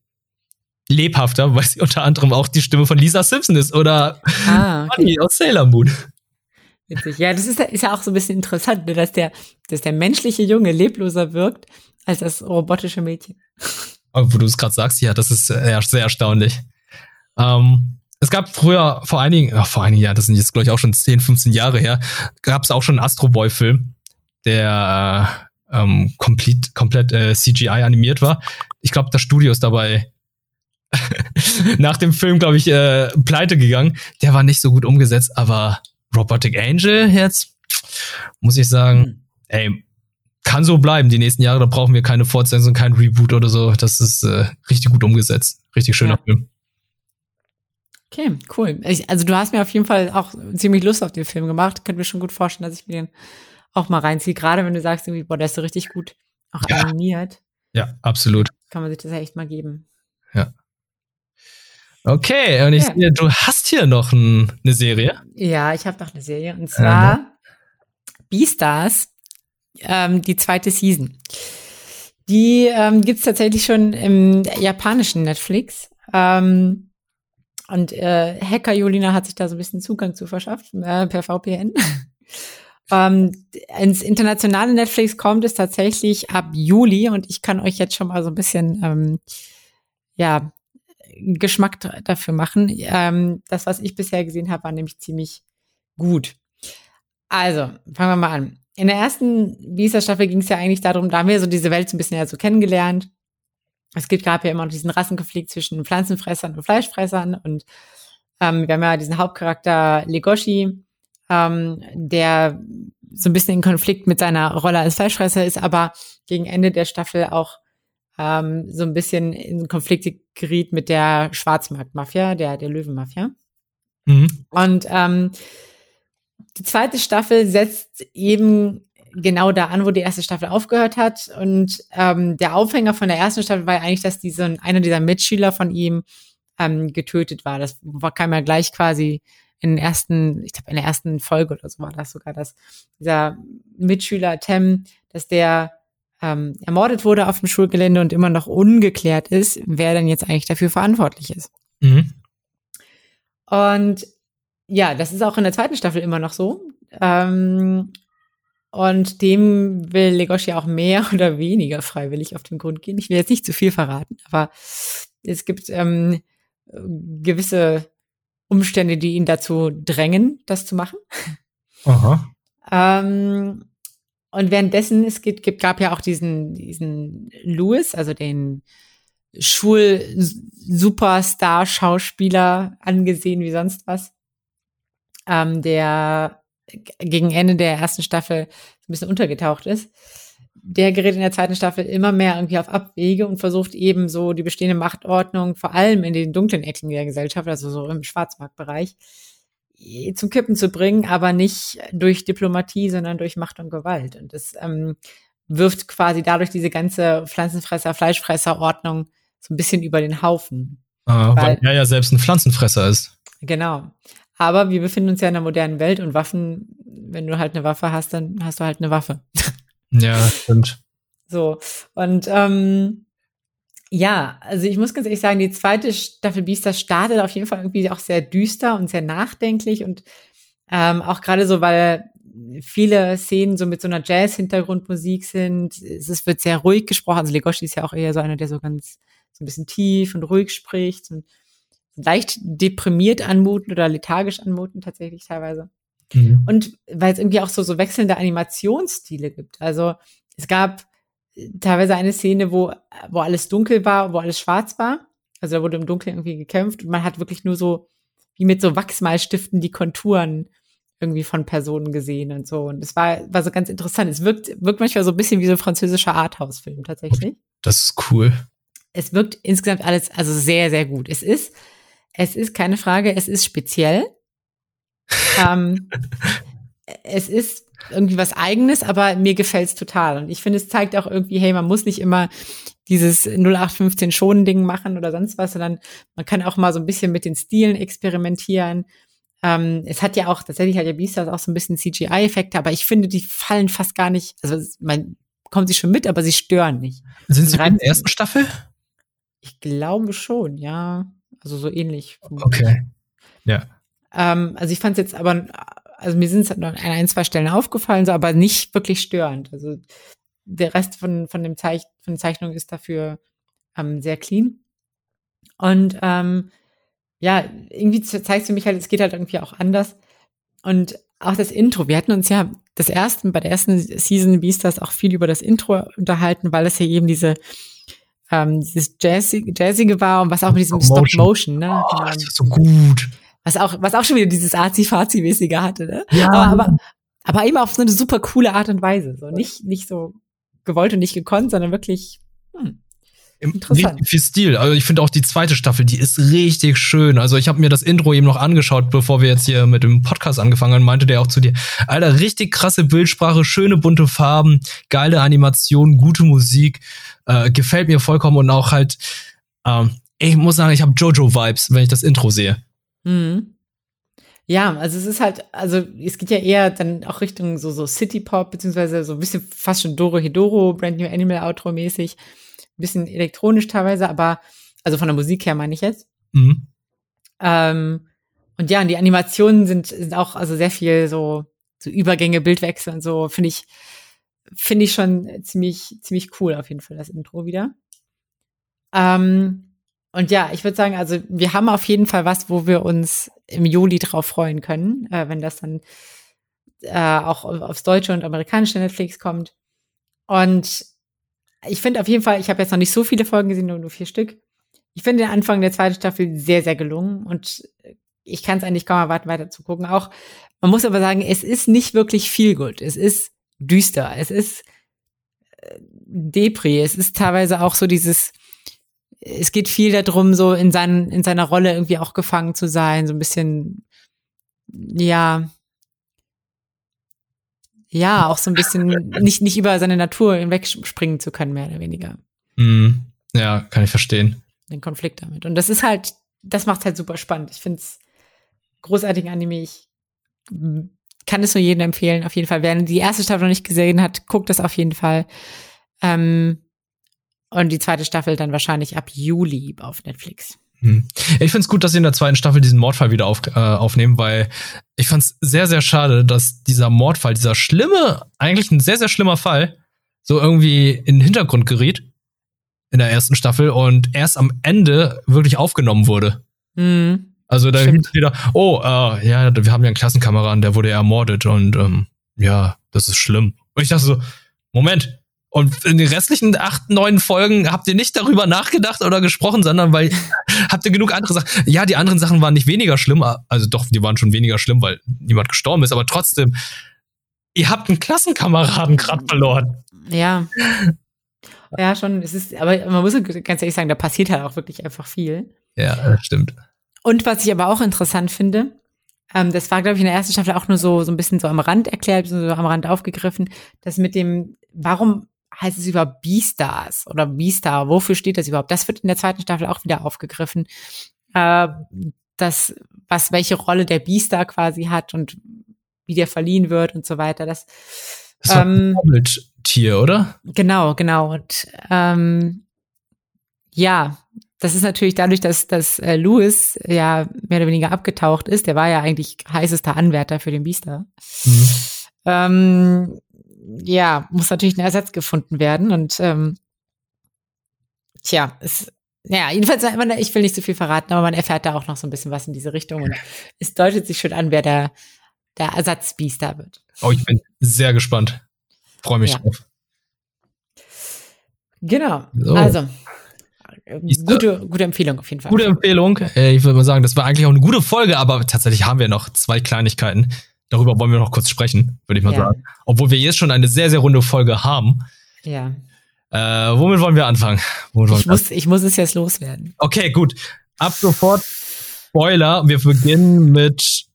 lebhafter, weil sie unter anderem auch die Stimme von Lisa Simpson ist oder ah, okay. aus Sailor Moon. Witzig. Ja, das ist, ist ja auch so ein bisschen interessant, ne, dass der, dass der menschliche Junge lebloser wirkt als das robotische Mädchen. Aber wo du es gerade sagst, ja, das ist sehr, sehr erstaunlich. Ähm, es gab früher, vor einigen, ach, vor einigen Jahren, das sind jetzt, glaube ich, auch schon 10, 15 Jahre her, gab es auch schon einen Astro Boy-Film, der äh, ähm, komplett, komplett äh, CGI animiert war. Ich glaube, das Studio ist dabei *laughs* nach dem Film, glaube ich, äh, pleite gegangen. Der war nicht so gut umgesetzt, aber Robotic Angel jetzt, muss ich sagen, mhm. ey, kann so bleiben die nächsten Jahre. Da brauchen wir keine Fortsetzung, kein Reboot oder so. Das ist äh, richtig gut umgesetzt. Richtig schöner ja. Film. Okay, cool. Ich, also du hast mir auf jeden Fall auch ziemlich Lust auf den Film gemacht. Könnte mir schon gut vorstellen, dass ich mir den auch mal reinziehe. Gerade wenn du sagst, irgendwie, boah, der ist so richtig gut auch ja. animiert. Ja, absolut. Kann man sich das ja echt mal geben. Okay, und ich ja. sehe, du hast hier noch ein, eine Serie. Ja, ich habe noch eine Serie. Und zwar mhm. Beastars, ähm, die zweite Season. Die ähm, gibt es tatsächlich schon im japanischen Netflix. Ähm, und äh, Hacker Jolina hat sich da so ein bisschen Zugang zu verschafft, äh, per VPN. *laughs* ähm, ins internationale Netflix kommt es tatsächlich ab Juli und ich kann euch jetzt schon mal so ein bisschen ähm, ja, Geschmack dafür machen. Ähm, das, was ich bisher gesehen habe, war nämlich ziemlich gut. Also, fangen wir mal an. In der ersten Visa-Staffel ging es ja eigentlich darum, da haben wir so diese Welt so ein bisschen ja so kennengelernt. es gibt, gab ja immer noch diesen Rassenkonflikt zwischen Pflanzenfressern und Fleischfressern und ähm, wir haben ja diesen Hauptcharakter Legoshi, ähm, der so ein bisschen in Konflikt mit seiner Rolle als Fleischfresser ist, aber gegen Ende der Staffel auch ähm, so ein bisschen in Konflikte geriet mit der Schwarzmarktmafia, der, der Löwenmafia. Mhm. Und ähm, die zweite Staffel setzt eben genau da an, wo die erste Staffel aufgehört hat. Und ähm, der Aufhänger von der ersten Staffel war eigentlich, dass diese, einer dieser Mitschüler von ihm ähm, getötet war. Das war, kam ja gleich quasi in den ersten, ich glaube, in der ersten Folge oder so war das sogar, dass dieser Mitschüler Tem, dass der ähm, ermordet wurde auf dem Schulgelände und immer noch ungeklärt ist, wer denn jetzt eigentlich dafür verantwortlich ist. Mhm. Und ja, das ist auch in der zweiten Staffel immer noch so. Ähm, und dem will Legoshi auch mehr *laughs* oder weniger freiwillig auf den Grund gehen. Ich will jetzt nicht zu viel verraten, aber es gibt ähm, gewisse Umstände, die ihn dazu drängen, das zu machen. Aha. ähm, und währenddessen, es gibt, gibt, gab ja auch diesen, diesen Louis, also den Schul-Superstar-Schauspieler, angesehen wie sonst was, ähm, der gegen Ende der ersten Staffel ein bisschen untergetaucht ist. Der gerät in der zweiten Staffel immer mehr irgendwie auf Abwege und versucht eben so die bestehende Machtordnung, vor allem in den dunklen Ecken der Gesellschaft, also so im Schwarzmarktbereich, zum Kippen zu bringen, aber nicht durch Diplomatie, sondern durch Macht und Gewalt. Und das ähm, wirft quasi dadurch diese ganze Pflanzenfresser, Fleischfresser-Ordnung so ein bisschen über den Haufen. Ah, weil, weil er ja selbst ein Pflanzenfresser ist. Genau. Aber wir befinden uns ja in einer modernen Welt und Waffen, wenn du halt eine Waffe hast, dann hast du halt eine Waffe. *laughs* Ja, stimmt. So. Und ähm, ja, also ich muss ganz ehrlich sagen, die zweite Staffel Beastars startet auf jeden Fall irgendwie auch sehr düster und sehr nachdenklich und ähm, auch gerade so, weil viele Szenen so mit so einer Jazz-Hintergrundmusik sind. Es wird sehr ruhig gesprochen. Also Legoshi ist ja auch eher so einer, der so ganz so ein bisschen tief und ruhig spricht und leicht deprimiert anmuten oder lethargisch anmuten tatsächlich teilweise. Mhm. Und weil es irgendwie auch so, so wechselnde Animationsstile gibt. Also es gab teilweise eine Szene, wo, wo alles dunkel war, wo alles schwarz war. Also da wurde im Dunkeln irgendwie gekämpft und man hat wirklich nur so, wie mit so Wachsmalstiften die Konturen irgendwie von Personen gesehen und so. Und es war, war so ganz interessant. Es wirkt, wirkt manchmal so ein bisschen wie so ein französischer Arthouse-Film tatsächlich. Das ist cool. Es wirkt insgesamt alles also sehr, sehr gut. Es ist es ist keine Frage, es ist speziell. *laughs* ähm, es ist irgendwie was Eigenes, aber mir gefällt's total. Und ich finde, es zeigt auch irgendwie, hey, man muss nicht immer dieses 0815 Schonen-Ding machen oder sonst was, sondern man kann auch mal so ein bisschen mit den Stilen experimentieren. Ähm, es hat ja auch, tatsächlich hat ja Beastars auch so ein bisschen CGI-Effekte, aber ich finde, die fallen fast gar nicht, also man kommt sie schon mit, aber sie stören nicht. Sind sie in der ersten Staffel? Ich glaube schon, ja. Also so ähnlich. Okay. Ja. Ähm, also ich fand es jetzt aber, also mir sind es an ein, zwei Stellen aufgefallen, so, aber nicht wirklich störend. Also der Rest von, von, dem Zeich von der Zeichnung ist dafür ähm, sehr clean. Und ähm, ja, irgendwie zeigst du mich halt, es geht halt irgendwie auch anders. Und auch das Intro. Wir hatten uns ja das ersten, bei der ersten Season Beastars auch viel über das Intro unterhalten, weil es ja eben diese ähm, dieses Jazzige, Jazzige war und was auch mit diesem Stop Motion, ne? Oh, das ist so gut. Was auch, was auch schon wieder dieses Azi-Fazi-mäßige hatte, ne? Ja. Aber, aber, aber eben auf so eine super coole Art und Weise. So nicht, nicht so gewollt und nicht gekonnt, sondern wirklich, hm, Interessant. Viel Stil. Also ich finde auch die zweite Staffel, die ist richtig schön. Also ich habe mir das Intro eben noch angeschaut, bevor wir jetzt hier mit dem Podcast angefangen haben, meinte der auch zu dir, Alter, richtig krasse Bildsprache, schöne bunte Farben, geile Animation, gute Musik, äh, gefällt mir vollkommen und auch halt, ähm, ich muss sagen, ich habe Jojo-Vibes, wenn ich das Intro sehe. Mhm. Ja, also es ist halt, also es geht ja eher dann auch Richtung so, so City Pop, beziehungsweise so ein bisschen fast schon Doro Hedoro, Brand New Animal Outro mäßig bisschen elektronisch teilweise, aber also von der Musik her meine ich jetzt. Mhm. Ähm, und ja, und die Animationen sind, sind auch also sehr viel so, so Übergänge, Bildwechsel und so, finde ich, finde ich schon ziemlich, ziemlich cool auf jeden Fall, das Intro wieder. Ähm, und ja, ich würde sagen, also wir haben auf jeden Fall was, wo wir uns im Juli drauf freuen können, äh, wenn das dann äh, auch aufs deutsche und amerikanische Netflix kommt. Und ich finde auf jeden Fall, ich habe jetzt noch nicht so viele Folgen gesehen, nur, nur vier Stück. Ich finde den Anfang der zweiten Staffel sehr, sehr gelungen und ich kann es eigentlich kaum erwarten, weiter zu gucken. Auch, man muss aber sagen, es ist nicht wirklich viel gut. Es ist düster. Es ist äh, Depri. Es ist teilweise auch so dieses, es geht viel darum, so in, seinen, in seiner Rolle irgendwie auch gefangen zu sein, so ein bisschen, ja, ja, auch so ein bisschen *laughs* nicht, nicht über seine Natur hinwegspringen zu können, mehr oder weniger. Mm, ja, kann ich verstehen. Den Konflikt damit. Und das ist halt, das macht halt super spannend. Ich finde es großartigen Anime. Ich kann es nur jedem empfehlen, auf jeden Fall. Wer die erste Staffel noch nicht gesehen hat, guckt das auf jeden Fall. Ähm, und die zweite Staffel dann wahrscheinlich ab Juli auf Netflix. Hm. Ich finde es gut, dass sie in der zweiten Staffel diesen Mordfall wieder auf, äh, aufnehmen, weil ich fand es sehr, sehr schade, dass dieser Mordfall, dieser schlimme, eigentlich ein sehr, sehr schlimmer Fall, so irgendwie in den Hintergrund geriet in der ersten Staffel und erst am Ende wirklich aufgenommen wurde. Mhm. Also da hieß wieder, oh, äh, ja, wir haben ja einen Klassenkameraden, der wurde ermordet und ähm, ja, das ist schlimm. Und ich dachte so, Moment, und in den restlichen acht, neun Folgen habt ihr nicht darüber nachgedacht oder gesprochen, sondern weil *laughs* habt ihr genug andere Sachen. Ja, die anderen Sachen waren nicht weniger schlimm, also doch, die waren schon weniger schlimm, weil niemand gestorben ist, aber trotzdem, ihr habt einen Klassenkameraden gerade verloren. Ja. Ja, schon. Es ist, aber man muss ganz ehrlich sagen, da passiert halt auch wirklich einfach viel. Ja, das stimmt. Und was ich aber auch interessant finde, ähm, das war, glaube ich, in der ersten Staffel auch nur so, so ein bisschen so am Rand erklärt, so am Rand aufgegriffen, dass mit dem, warum heißt es überhaupt B-Stars oder B-Star? Wofür steht das überhaupt? Das wird in der zweiten Staffel auch wieder aufgegriffen. Äh, das, was, welche Rolle der B-Star quasi hat und wie der verliehen wird und so weiter. Das, das ist ähm, ein Tier, oder? Genau, genau. Und ähm, ja, das ist natürlich dadurch, dass, dass äh, Lewis ja mehr oder weniger abgetaucht ist. Der war ja eigentlich heißester Anwärter für den Beaster. Mhm. Ähm, ja, muss natürlich ein Ersatz gefunden werden. Und ähm, tja, es, ja, jedenfalls, ich will nicht so viel verraten, aber man erfährt da auch noch so ein bisschen was in diese Richtung. Und es deutet sich schon an, wer der, der Ersatzbiester wird. Oh, ich bin sehr gespannt. Freue mich ja. drauf. Genau. So. Also, gute, gute Empfehlung auf jeden Fall. Gute Empfehlung. Äh, ich würde mal sagen, das war eigentlich auch eine gute Folge, aber tatsächlich haben wir noch zwei Kleinigkeiten. Darüber wollen wir noch kurz sprechen, würde ich mal ja. sagen. Obwohl wir jetzt schon eine sehr, sehr runde Folge haben. Ja. Äh, womit wollen wir anfangen? Womit ich, muss, ich muss es jetzt loswerden. Okay, gut. Ab sofort Spoiler. Wir beginnen mit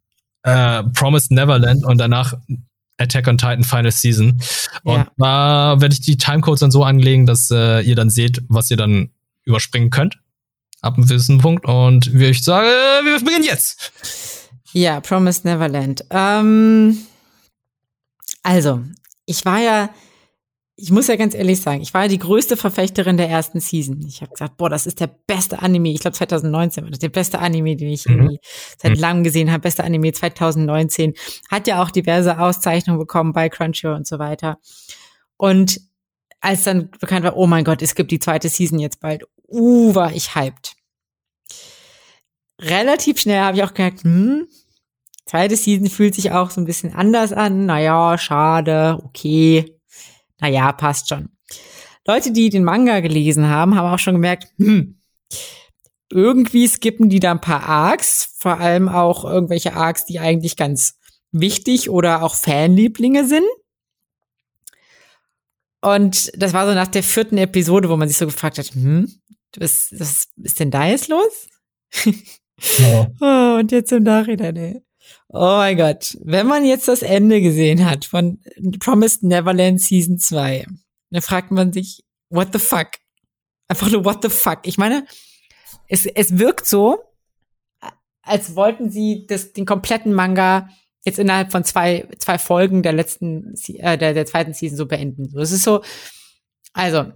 äh, Promised Neverland und danach Attack on Titan Final Season. Und ja. da werde ich die Timecodes dann so anlegen, dass äh, ihr dann seht, was ihr dann überspringen könnt. Ab einem gewissen Punkt. Und wie ich sage, wir beginnen jetzt. Ja, Promised Neverland. Ähm, also, ich war ja, ich muss ja ganz ehrlich sagen, ich war ja die größte Verfechterin der ersten Season. Ich habe gesagt, boah, das ist der beste Anime. Ich glaube 2019 war das der beste Anime, den ich mhm. seit mhm. langem gesehen habe. Beste Anime 2019. Hat ja auch diverse Auszeichnungen bekommen bei Crunchyroll und so weiter. Und als dann bekannt war, oh mein Gott, es gibt die zweite Season jetzt bald, uh, war ich hyped relativ schnell habe ich auch gemerkt, hm, zweite Season fühlt sich auch so ein bisschen anders an. Naja, schade, okay. Naja, passt schon. Leute, die den Manga gelesen haben, haben auch schon gemerkt, hm, irgendwie skippen die da ein paar Arcs, vor allem auch irgendwelche Arcs, die eigentlich ganz wichtig oder auch Fanlieblinge sind. Und das war so nach der vierten Episode, wo man sich so gefragt hat, hm, was, was ist denn da jetzt los? Ja. *laughs* Oh, und jetzt im Nachhinein, ey. Oh mein Gott. Wenn man jetzt das Ende gesehen hat von Promised Neverland Season 2, dann fragt man sich, what the fuck? Einfach nur what the fuck. Ich meine, es, es wirkt so, als wollten sie das, den kompletten Manga jetzt innerhalb von zwei, zwei Folgen der letzten, äh, der, der zweiten Season so beenden. So, es ist so, also,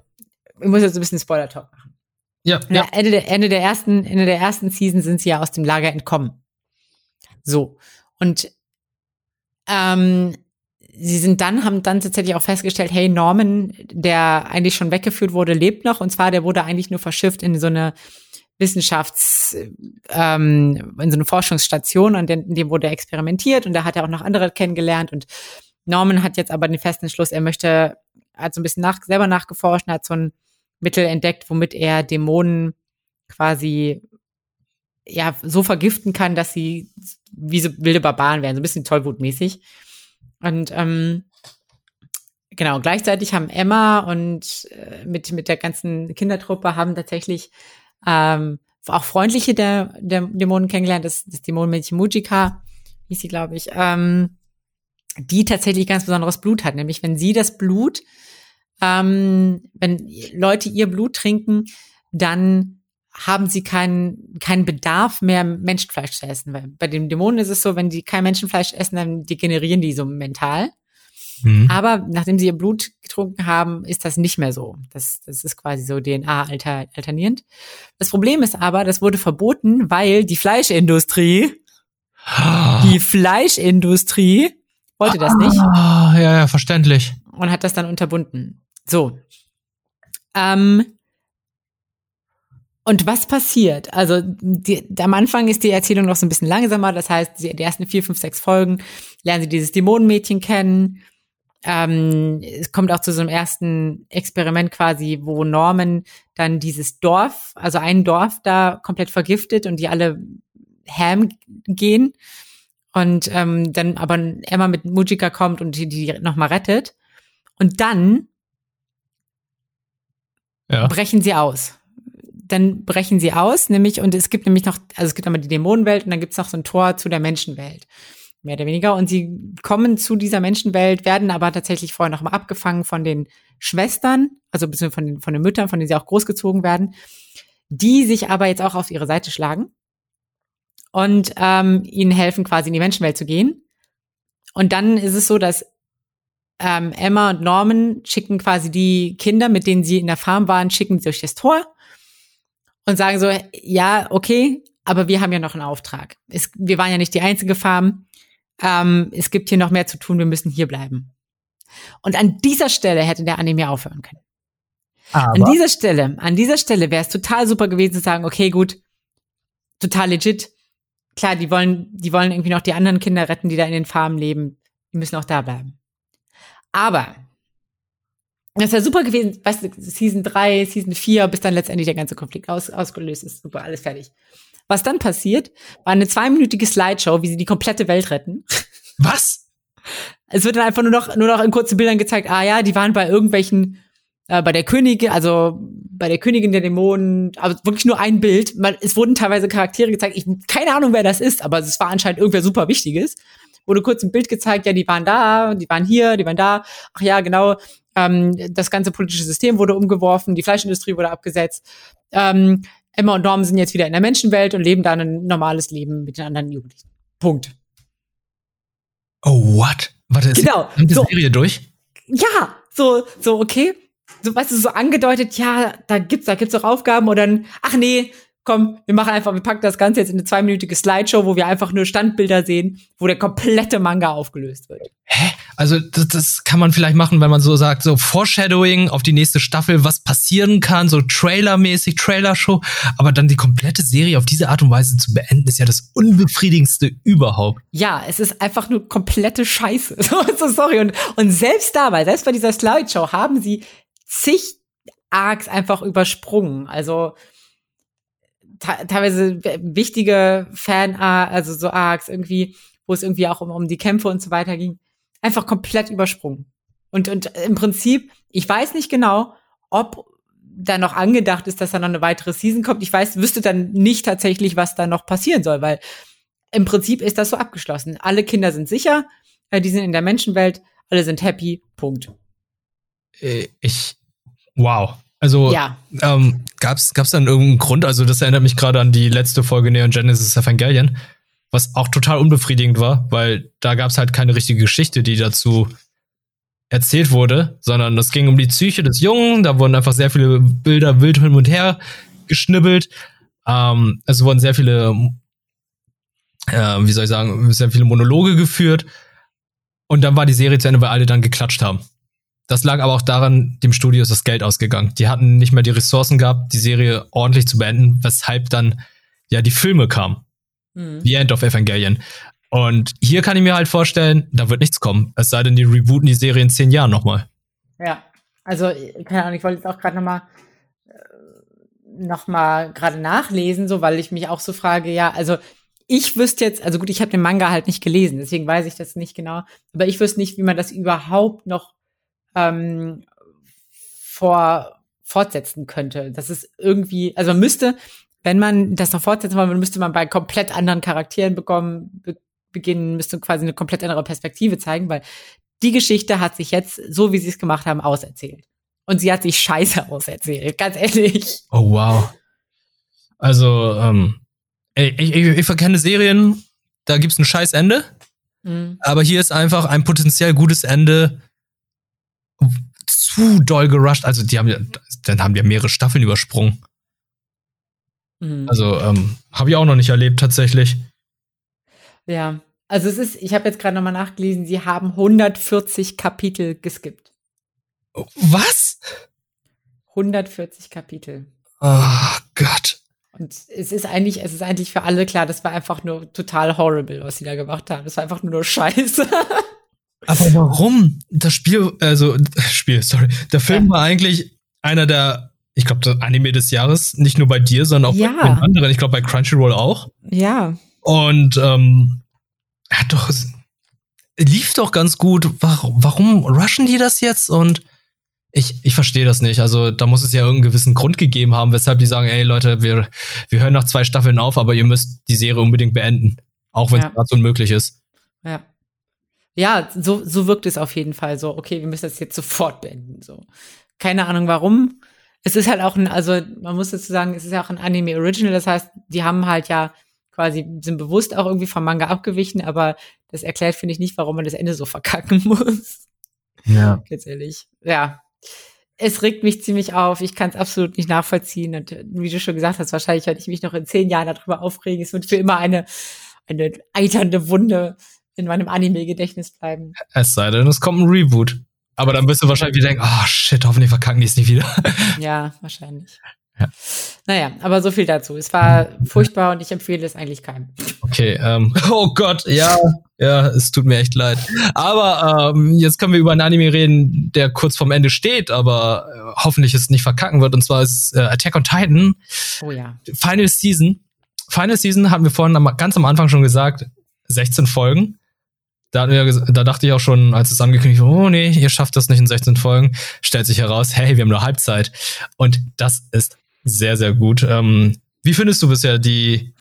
ich muss jetzt ein bisschen Spoiler-Talk machen. Ja, ja. Ende, der, Ende der ersten, Ende der ersten Season sind sie ja aus dem Lager entkommen. So. Und ähm, sie sind dann, haben dann tatsächlich auch festgestellt, hey, Norman, der eigentlich schon weggeführt wurde, lebt noch. Und zwar, der wurde eigentlich nur verschifft in so eine Wissenschafts, ähm, in so eine Forschungsstation und in dem wurde experimentiert und da hat er auch noch andere kennengelernt und Norman hat jetzt aber den festen Schluss, er möchte hat so ein bisschen nach, selber nachgeforscht hat so ein Mittel entdeckt, womit er Dämonen quasi ja so vergiften kann, dass sie wie so wilde Barbaren werden, so ein bisschen tollwutmäßig. Und ähm, genau, gleichzeitig haben Emma und äh, mit, mit der ganzen Kindertruppe haben tatsächlich ähm, auch freundliche der, der Dämonen kennengelernt, das, das Dämonenmädchen Mujika, hieß sie, glaube ich, ähm, die tatsächlich ganz besonderes Blut hat. Nämlich, wenn sie das Blut, ähm, wenn Leute ihr Blut trinken, dann haben sie keinen keinen Bedarf mehr, Menschenfleisch zu essen. Weil bei den Dämonen ist es so, wenn die kein Menschenfleisch essen, dann degenerieren die so mental. Mhm. Aber nachdem sie ihr Blut getrunken haben, ist das nicht mehr so. Das, das ist quasi so DNA-alter alternierend. Das Problem ist aber, das wurde verboten, weil die Fleischindustrie, die Fleischindustrie wollte das nicht. Ah, ja, ja, verständlich. Und hat das dann unterbunden. So. Ähm, und was passiert? Also die, am Anfang ist die Erzählung noch so ein bisschen langsamer. Das heißt, die, die ersten vier, fünf, sechs Folgen lernen sie dieses Dämonenmädchen kennen. Ähm, es kommt auch zu so einem ersten Experiment quasi, wo Norman dann dieses Dorf, also ein Dorf da komplett vergiftet und die alle ham gehen. Und ähm, dann aber Emma mit Mujika kommt und die, die nochmal rettet. Und dann ja. brechen sie aus dann brechen sie aus, nämlich, und es gibt nämlich noch, also es gibt einmal die Dämonenwelt und dann gibt es noch so ein Tor zu der Menschenwelt. Mehr oder weniger. Und sie kommen zu dieser Menschenwelt, werden aber tatsächlich vorher noch mal abgefangen von den Schwestern, also beziehungsweise von den, von den Müttern, von denen sie auch großgezogen werden, die sich aber jetzt auch auf ihre Seite schlagen und ähm, ihnen helfen, quasi in die Menschenwelt zu gehen. Und dann ist es so, dass ähm, Emma und Norman schicken quasi die Kinder, mit denen sie in der Farm waren, schicken sie durch das Tor und sagen so, ja, okay, aber wir haben ja noch einen Auftrag. Es, wir waren ja nicht die einzige Farm. Ähm, es gibt hier noch mehr zu tun, wir müssen hier bleiben. Und an dieser Stelle hätte der Anime aufhören können. Aber? An dieser Stelle, an dieser Stelle wäre es total super gewesen zu sagen, okay, gut, total legit. Klar, die wollen, die wollen irgendwie noch die anderen Kinder retten, die da in den Farmen leben. Die müssen auch da bleiben. Aber das wäre super gewesen, weißt du, Season 3, Season 4, bis dann letztendlich der ganze Konflikt aus, ausgelöst ist. Super, alles fertig. Was dann passiert, war eine zweiminütige Slideshow, wie sie die komplette Welt retten. *laughs* Was? Es wird dann einfach nur noch, nur noch in kurzen Bildern gezeigt, ah ja, die waren bei irgendwelchen, äh, bei der Königin, also bei der Königin der Dämonen, aber wirklich nur ein Bild. Man, es wurden teilweise Charaktere gezeigt, ich keine Ahnung, wer das ist, aber es war anscheinend irgendwer super Wichtiges. Wurde kurz ein Bild gezeigt, ja, die waren da, die waren hier, die waren da. Ach ja, genau, ähm, das ganze politische System wurde umgeworfen, die Fleischindustrie wurde abgesetzt. Ähm, Emma und Norm sind jetzt wieder in der Menschenwelt und leben da ein normales Leben mit den anderen Jugendlichen. Punkt. Oh, what? Warte, ist genau. die so, Serie durch? Ja, so, so, okay. So, weißt du, so angedeutet, ja, da gibt's, da gibt's auch Aufgaben oder dann, ach nee, komm, wir machen einfach, wir packen das Ganze jetzt in eine zweiminütige Slideshow, wo wir einfach nur Standbilder sehen, wo der komplette Manga aufgelöst wird. Hä? Also das, das kann man vielleicht machen, wenn man so sagt, so Foreshadowing auf die nächste Staffel, was passieren kann, so Trailer-mäßig, Trailer-Show, aber dann die komplette Serie auf diese Art und Weise zu beenden, ist ja das unbefriedigendste überhaupt. Ja, es ist einfach nur komplette Scheiße. *laughs* so, sorry. Und, und selbst dabei, selbst bei dieser Slideshow haben sie zig Arcs einfach übersprungen. Also teilweise wichtige Fan, also so Arcs irgendwie, wo es irgendwie auch um, um die Kämpfe und so weiter ging, einfach komplett übersprungen. Und, und im Prinzip, ich weiß nicht genau, ob da noch angedacht ist, dass da noch eine weitere Season kommt. Ich weiß, wüsste dann nicht tatsächlich, was da noch passieren soll, weil im Prinzip ist das so abgeschlossen. Alle Kinder sind sicher, äh, die sind in der Menschenwelt, alle sind happy, Punkt. Äh, ich, wow. Also ja. ähm, gab's gab's dann irgendeinen Grund? Also das erinnert mich gerade an die letzte Folge Neon Genesis Evangelion, was auch total unbefriedigend war, weil da gab's halt keine richtige Geschichte, die dazu erzählt wurde, sondern es ging um die Psyche des Jungen. Da wurden einfach sehr viele Bilder wild hin und her geschnibbelt. Ähm, es wurden sehr viele, äh, wie soll ich sagen, sehr viele Monologe geführt. Und dann war die Serie zu Ende, weil alle dann geklatscht haben. Das lag aber auch daran, dem Studio ist das Geld ausgegangen. Die hatten nicht mehr die Ressourcen gehabt, die Serie ordentlich zu beenden, weshalb dann ja die Filme kamen. Mhm. The End of Evangelion. Und hier kann ich mir halt vorstellen, da wird nichts kommen. Es sei denn, die rebooten die Serie in zehn Jahren nochmal. Ja. Also, keine Ahnung, ich wollte jetzt auch gerade nochmal noch mal gerade nachlesen, so weil ich mich auch so frage, ja, also ich wüsste jetzt, also gut, ich habe den Manga halt nicht gelesen, deswegen weiß ich das nicht genau, aber ich wüsste nicht, wie man das überhaupt noch ähm, vor fortsetzen könnte. Das ist irgendwie, also man müsste, wenn man das noch fortsetzen wollte, müsste man bei komplett anderen Charakteren bekommen, be beginnen, müsste quasi eine komplett andere Perspektive zeigen, weil die Geschichte hat sich jetzt, so wie sie es gemacht haben, auserzählt. Und sie hat sich scheiße *laughs* auserzählt, ganz ehrlich. Oh, wow. Also, ähm, ich, ich, ich verkenne Serien, da gibt's ein scheiß Ende. Mhm. Aber hier ist einfach ein potenziell gutes Ende zu doll gerusht. Also, die haben ja, dann haben die ja mehrere Staffeln übersprungen. Mhm. Also, ähm, habe ich auch noch nicht erlebt, tatsächlich. Ja, also es ist, ich habe jetzt gerade nochmal nachgelesen, sie haben 140 Kapitel geskippt. Was? 140 Kapitel. Oh Gott. Und es ist eigentlich, es ist eigentlich für alle klar, das war einfach nur total horrible, was sie da gemacht haben. Das war einfach nur Scheiße. *laughs* Aber warum? Das Spiel, also Spiel, sorry, der Film ja. war eigentlich einer der, ich glaube, das Anime des Jahres, nicht nur bei dir, sondern auch ja. bei den anderen. Ich glaube, bei Crunchyroll auch. Ja. Und ähm, hat doch lief doch ganz gut. Warum, warum rushen die das jetzt? Und ich, ich verstehe das nicht. Also da muss es ja irgendeinen gewissen Grund gegeben haben, weshalb die sagen, ey Leute, wir, wir hören nach zwei Staffeln auf, aber ihr müsst die Serie unbedingt beenden. Auch wenn es ja. gerade unmöglich ist. Ja. Ja, so, so wirkt es auf jeden Fall so, okay, wir müssen das jetzt sofort beenden. So. Keine Ahnung warum. Es ist halt auch ein, also man muss dazu sagen, es ist ja auch ein Anime Original, das heißt, die haben halt ja quasi, sind bewusst auch irgendwie vom Manga abgewichen, aber das erklärt, finde ich, nicht, warum man das Ende so verkacken *laughs* muss. Ja. Ganz ehrlich. Ja, es regt mich ziemlich auf. Ich kann es absolut nicht nachvollziehen. Und wie du schon gesagt hast, wahrscheinlich werde ich mich noch in zehn Jahren darüber aufregen. Es wird für immer eine, eine eiternde Wunde in meinem Anime-Gedächtnis bleiben. Es sei denn, es kommt ein Reboot. Aber dann wirst du wahrscheinlich wieder denken, oh shit, hoffentlich verkacken die es nicht wieder. *laughs* Ja, wahrscheinlich. Ja. Naja, aber so viel dazu. Es war furchtbar und ich empfehle es eigentlich keinem. Okay, ähm, *laughs* oh Gott, ja, ja, es tut mir echt leid. Aber ähm, jetzt können wir über einen Anime reden, der kurz vorm Ende steht, aber äh, hoffentlich es nicht verkacken wird. Und zwar ist äh, Attack on Titan. Oh ja. Final Season. Final Season hatten wir vorhin am, ganz am Anfang schon gesagt, 16 Folgen. Da, da dachte ich auch schon, als es angekündigt wurde, oh nee, ihr schafft das nicht in 16 Folgen, stellt sich heraus, hey, wir haben nur Halbzeit. Und das ist sehr, sehr gut. Ähm, wie findest du bisher die,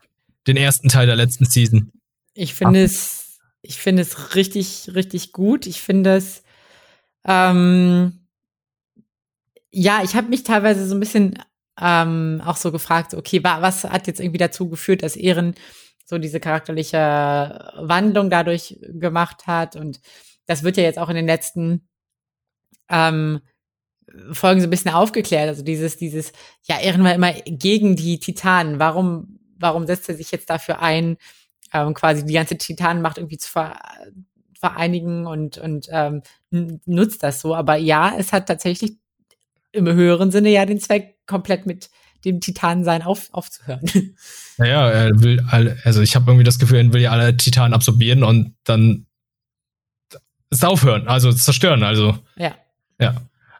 den ersten Teil der letzten Season? Ich finde es, ich finde es richtig, richtig gut. Ich finde es, ähm, ja, ich habe mich teilweise so ein bisschen ähm, auch so gefragt, okay, was hat jetzt irgendwie dazu geführt, dass Ehren so diese charakterliche Wandlung dadurch gemacht hat und das wird ja jetzt auch in den letzten ähm, Folgen so ein bisschen aufgeklärt. Also dieses, dieses, ja, Ehren war immer gegen die Titanen. Warum, warum setzt er sich jetzt dafür ein, ähm, quasi die ganze Titanenmacht irgendwie zu ver vereinigen und, und ähm, nutzt das so. Aber ja, es hat tatsächlich im höheren Sinne ja den Zweck, komplett mit dem Titanensein auf, aufzuhören. *laughs* Naja, er will alle, also ich habe irgendwie das Gefühl, er will ja alle Titanen absorbieren und dann es aufhören, also zerstören, also. Ja. Ja.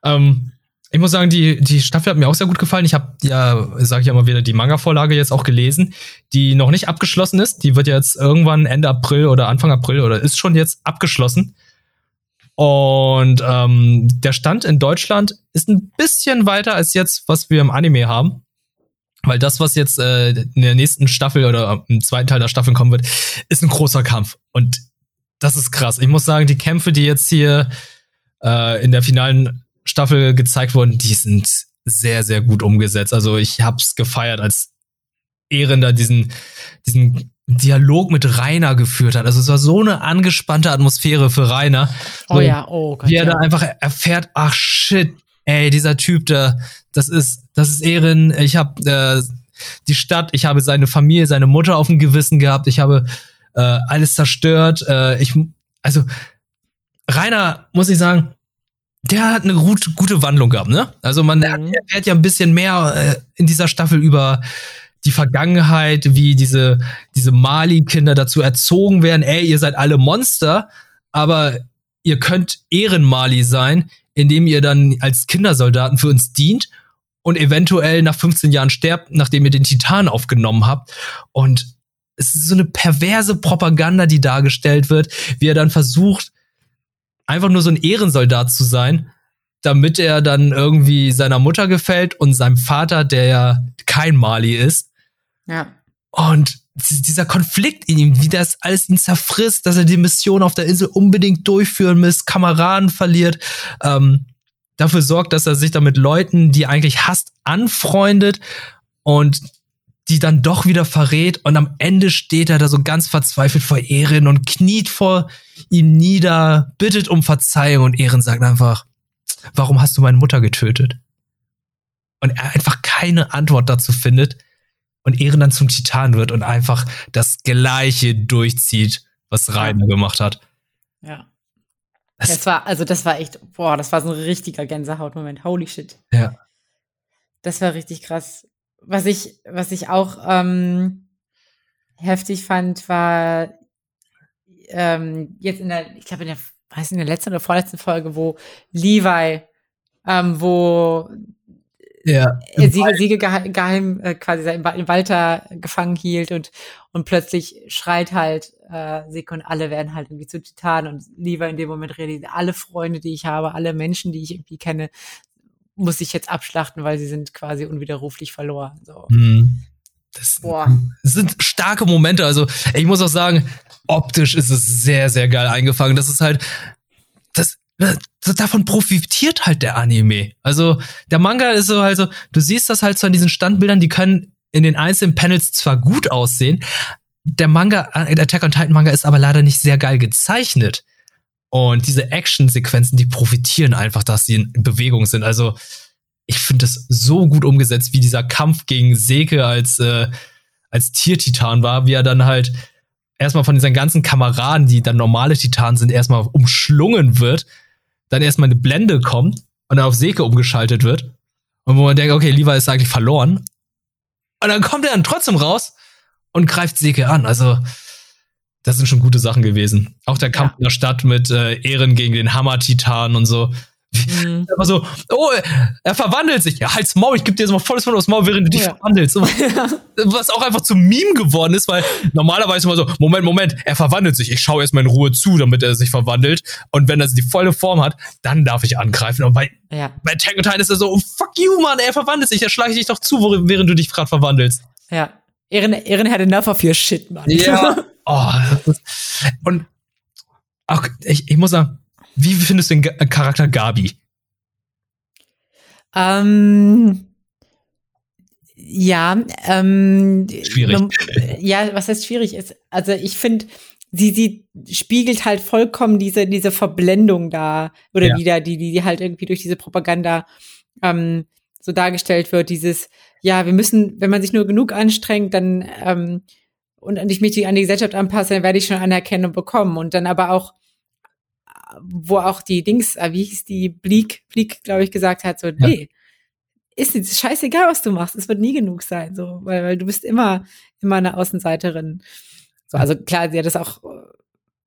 Ähm, ich muss sagen, die, die Staffel hat mir auch sehr gut gefallen. Ich habe ja, sage ich ja mal wieder, die Manga-Vorlage jetzt auch gelesen, die noch nicht abgeschlossen ist. Die wird jetzt irgendwann Ende April oder Anfang April oder ist schon jetzt abgeschlossen. Und ähm, der Stand in Deutschland ist ein bisschen weiter als jetzt, was wir im Anime haben. Weil das, was jetzt äh, in der nächsten Staffel oder im zweiten Teil der Staffel kommen wird, ist ein großer Kampf. Und das ist krass. Ich muss sagen, die Kämpfe, die jetzt hier äh, in der finalen Staffel gezeigt wurden, die sind sehr, sehr gut umgesetzt. Also ich hab's gefeiert, als Ehrender diesen, diesen Dialog mit Rainer geführt hat. Also es war so eine angespannte Atmosphäre für Rainer. Oh ja, oh Gott. Wie er ja. da einfach erfährt, ach shit, ey, dieser Typ da, das ist, das ist Ehren. Ich habe äh, die Stadt, ich habe seine Familie, seine Mutter auf dem Gewissen gehabt. Ich habe äh, alles zerstört. Äh, ich, also Rainer, muss ich sagen, der hat eine gut, gute Wandlung gehabt, ne? Also man mhm. erfährt ja ein bisschen mehr äh, in dieser Staffel über die Vergangenheit, wie diese, diese Mali-Kinder dazu erzogen werden, ey, ihr seid alle Monster, aber ihr könnt Ehrenmali sein, indem ihr dann als Kindersoldaten für uns dient und eventuell nach 15 Jahren sterbt, nachdem ihr den Titan aufgenommen habt. Und es ist so eine perverse Propaganda, die dargestellt wird, wie er dann versucht, einfach nur so ein Ehrensoldat zu sein, damit er dann irgendwie seiner Mutter gefällt und seinem Vater, der ja kein Mali ist. Ja. Und dieser Konflikt in ihm, wie das alles ihn zerfrisst, dass er die Mission auf der Insel unbedingt durchführen muss, Kameraden verliert, ähm, dafür sorgt, dass er sich da mit Leuten, die er eigentlich hasst, anfreundet und die dann doch wieder verrät und am Ende steht er da so ganz verzweifelt vor Erin und kniet vor ihm nieder, bittet um Verzeihung und Erin sagt einfach, warum hast du meine Mutter getötet? Und er einfach keine Antwort dazu findet und Ehren dann zum Titan wird und einfach das Gleiche durchzieht, was Rainer gemacht hat. Ja. Das, war, also das war echt, boah, das war so ein richtiger Gänsehautmoment. Holy shit. Ja. Das war richtig krass. Was ich, was ich auch ähm, heftig fand, war ähm, jetzt in der, ich glaube in der, weiß in der letzten oder vorletzten Folge, wo Levi, ähm, wo ja, er Siege, Siege geheim äh, quasi im Walter gefangen hielt und und plötzlich schreit halt äh, Sieg und alle werden halt irgendwie zu Titanen und lieber in dem Moment realisiert, alle Freunde, die ich habe, alle Menschen, die ich irgendwie kenne, muss ich jetzt abschlachten, weil sie sind quasi unwiderruflich verloren. So. Mhm. Das Boah. sind starke Momente. Also ich muss auch sagen, optisch ist es sehr, sehr geil eingefangen. Das ist halt, das, davon profitiert halt der Anime. Also der Manga ist so halt so, du siehst das halt so an diesen Standbildern, die können in den einzelnen Panels zwar gut aussehen, der Manga, der Attack on Titan Manga ist aber leider nicht sehr geil gezeichnet. Und diese Action-Sequenzen, die profitieren einfach, dass sie in Bewegung sind. Also ich finde das so gut umgesetzt, wie dieser Kampf gegen Seke als äh, als Tiertitan war, wie er dann halt erstmal von diesen ganzen Kameraden, die dann normale Titanen sind, erstmal umschlungen wird dann erstmal eine Blende kommt und dann auf Seke umgeschaltet wird. Und wo man denkt, okay, Levi ist eigentlich verloren. Und dann kommt er dann trotzdem raus und greift Seke an. Also, das sind schon gute Sachen gewesen. Auch der Kampf ja. in der Stadt mit äh, Ehren gegen den Hammer-Titan und so. Mhm. *laughs* Einfach so, oh, er verwandelt sich. Ja, halt's Maul, ich geb dir jetzt mal volles Mund aufs Maul, während du dich ja. verwandelst. *laughs* Was auch einfach zum Meme geworden ist, weil normalerweise immer so, Moment, Moment, er verwandelt sich. Ich schaue erstmal in Ruhe zu, damit er sich verwandelt. Und wenn er die volle Form hat, dann darf ich angreifen. Und bei, ja. bei Tangatine ist er so, oh, fuck you, Mann, er verwandelt sich, er schleicht dich doch zu, während du dich gerade verwandelst. Ja. Ehren, Ehren had enough of your shit, Mann. Ja. *laughs* Oh, und auch, ich, ich muss sagen, wie findest du den G Charakter Gabi? Ähm, ja, ähm, schwierig. Ja, was heißt schwierig ist? Also ich finde, sie, sie spiegelt halt vollkommen diese, diese Verblendung da oder ja. wieder, die, die halt irgendwie durch diese Propaganda ähm, so dargestellt wird. Dieses, ja, wir müssen, wenn man sich nur genug anstrengt, dann ähm, und ich mich an die Gesellschaft anpasse, dann werde ich schon Anerkennung bekommen. Und dann aber auch wo auch die Dings, äh, wie hieß die, Bleak, Bleak, glaube ich, gesagt hat, so, nee, ist jetzt scheißegal, was du machst, es wird nie genug sein, so, weil, weil du bist immer, immer eine Außenseiterin. So, also klar, sie hat das auch,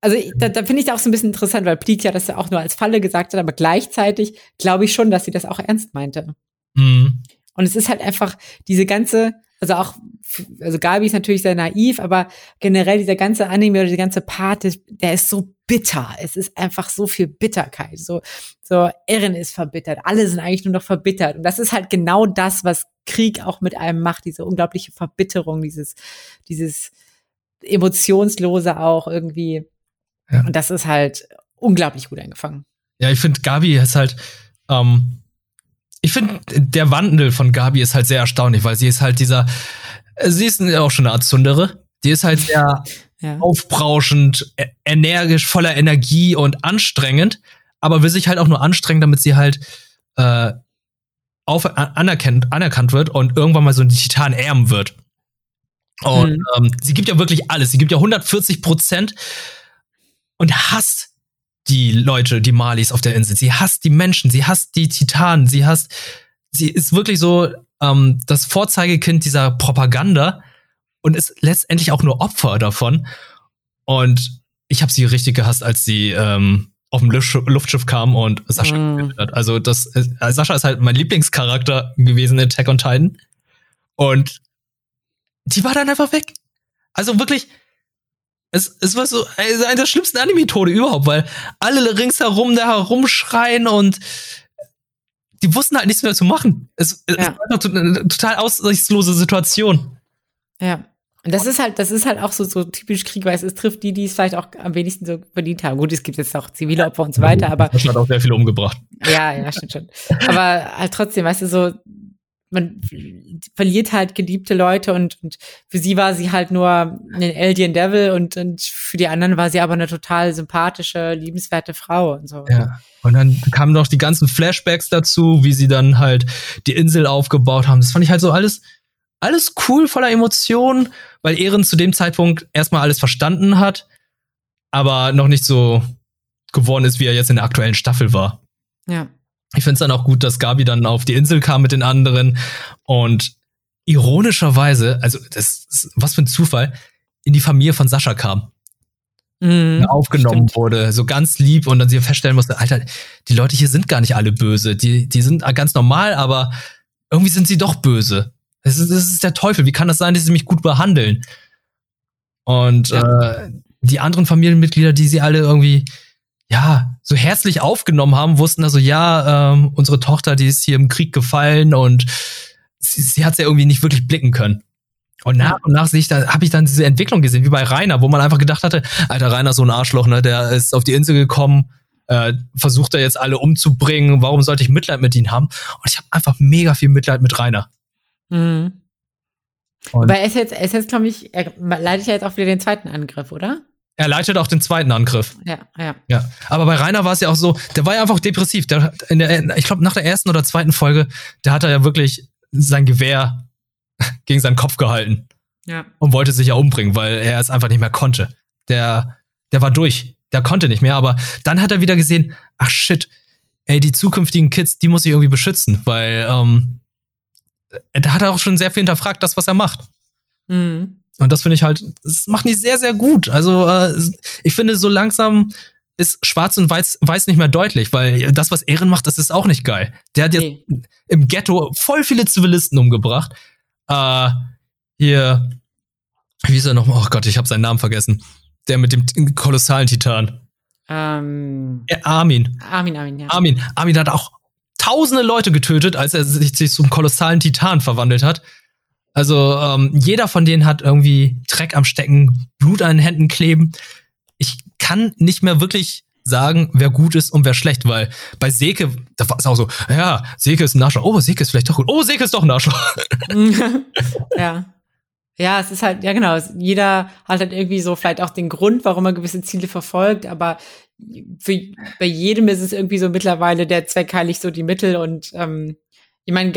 also da, da finde ich das auch so ein bisschen interessant, weil Bleak ja das ja auch nur als Falle gesagt hat, aber gleichzeitig glaube ich schon, dass sie das auch ernst meinte. Mhm. Und es ist halt einfach diese ganze, also auch, also Gabi ist natürlich sehr naiv, aber generell dieser ganze Anime oder die ganze Part, der ist so bitter. Es ist einfach so viel Bitterkeit. So, so Erin ist verbittert. Alle sind eigentlich nur noch verbittert. Und das ist halt genau das, was Krieg auch mit einem macht. Diese unglaubliche Verbitterung, dieses, dieses emotionslose auch irgendwie. Ja. Und das ist halt unglaublich gut eingefangen. Ja, ich finde, Gabi ist halt, ähm, ich finde, der Wandel von Gabi ist halt sehr erstaunlich, weil sie ist halt dieser, sie ist auch schon eine Art Zundere. Die ist halt sehr *laughs* ja. aufbrauschend, e-, energisch, voller Energie und anstrengend, aber will sich halt auch nur anstrengen, damit sie halt äh, auf, anerkannt, anerkannt wird und irgendwann mal so ein Titan erben wird. Und mhm. ähm, sie gibt ja wirklich alles. Sie gibt ja 140 Prozent und hasst die Leute, die Malis auf der Insel. Sie hasst die Menschen, sie hasst die Titanen, sie hasst, sie ist wirklich so ähm, das Vorzeigekind dieser Propaganda und ist letztendlich auch nur Opfer davon. Und ich habe sie richtig gehasst, als sie ähm, auf dem Luftschiff kam und Sascha mm. hat. Also das, äh, Sascha ist halt mein Lieblingscharakter gewesen in Attack on Titan. Und die war dann einfach weg. Also wirklich, es, es war so eine der schlimmsten Anime-Tode überhaupt, weil alle ringsherum da herumschreien und die wussten halt nichts mehr zu machen. Es, ja. es war einfach eine total aussichtslose Situation. Ja. Und das ist halt, das ist halt auch so, so typisch Krieg, weil es ist, trifft die, die es vielleicht auch am wenigsten so verdient haben. Gut, es gibt jetzt auch zivile Opfer und so weiter, aber. Das hat auch sehr viele umgebracht. Ja, ja, stimmt schon. Aber halt trotzdem, weißt du, so, man verliert halt geliebte Leute und, und für sie war sie halt nur ein Alien Devil und, und für die anderen war sie aber eine total sympathische, liebenswerte Frau und so. Ja. Und dann kamen noch die ganzen Flashbacks dazu, wie sie dann halt die Insel aufgebaut haben. Das fand ich halt so alles, alles cool, voller Emotionen, weil Ehren zu dem Zeitpunkt erstmal alles verstanden hat, aber noch nicht so geworden ist, wie er jetzt in der aktuellen Staffel war. Ja. Ich finde es dann auch gut, dass Gabi dann auf die Insel kam mit den anderen und ironischerweise, also das ist, was für ein Zufall, in die Familie von Sascha kam. Mhm, aufgenommen stimmt. wurde, so ganz lieb und dann sie feststellen musste, Alter, die Leute hier sind gar nicht alle böse, die, die sind ganz normal, aber irgendwie sind sie doch böse. Das ist, das ist der Teufel. Wie kann das sein, dass sie mich gut behandeln? Und ja. äh, die anderen Familienmitglieder, die sie alle irgendwie ja so herzlich aufgenommen haben, wussten also ja, ähm, unsere Tochter, die ist hier im Krieg gefallen und sie, sie hat ja irgendwie nicht wirklich blicken können. Und nach und nach sehe ich da, habe ich dann diese Entwicklung gesehen, wie bei Rainer, wo man einfach gedacht hatte, Alter, Rainer ist so ein Arschloch, ne? Der ist auf die Insel gekommen, äh, versucht er jetzt alle umzubringen. Warum sollte ich Mitleid mit ihm haben? Und ich habe einfach mega viel Mitleid mit Rainer. Mhm. Aber er ist jetzt, er ist jetzt, glaube ich, er leitet ja jetzt auch wieder den zweiten Angriff, oder? Er leitet auch den zweiten Angriff. Ja, ja. Ja. Aber bei Rainer war es ja auch so, der war ja einfach depressiv. Der, der, ich glaube, nach der ersten oder zweiten Folge, der hat er ja wirklich sein Gewehr *laughs* gegen seinen Kopf gehalten. Ja. Und wollte sich ja umbringen, weil er es einfach nicht mehr konnte. Der, der war durch. Der konnte nicht mehr. Aber dann hat er wieder gesehen, ach shit, ey, die zukünftigen Kids, die muss ich irgendwie beschützen, weil ähm, da hat er auch schon sehr viel hinterfragt, das, was er macht. Mhm. Und das finde ich halt, das macht die sehr, sehr gut. Also äh, ich finde, so langsam ist Schwarz und Weiß, Weiß nicht mehr deutlich, weil das, was Ehren macht, das ist auch nicht geil. Der hat jetzt nee. im Ghetto voll viele Zivilisten umgebracht. Äh, hier, wie ist er nochmal? Oh Gott, ich habe seinen Namen vergessen. Der mit dem kolossalen Titan. Ähm, Armin. Armin, Armin, ja. Armin. Armin hat auch tausende Leute getötet, als er sich, sich zum kolossalen Titan verwandelt hat. Also ähm, jeder von denen hat irgendwie Dreck am Stecken, Blut an den Händen kleben. Ich kann nicht mehr wirklich sagen, wer gut ist und wer schlecht, weil bei Seke, da war es auch so, ja, Seke ist ein Arschloch. Oh, Seke ist vielleicht doch gut. Oh, Seke ist doch ein Arschloch. *laughs* ja. Ja, es ist halt, ja genau, jeder hat halt irgendwie so vielleicht auch den Grund, warum er gewisse Ziele verfolgt, aber für, bei jedem ist es irgendwie so mittlerweile der Zweck heilig so die Mittel und ähm, ich meine,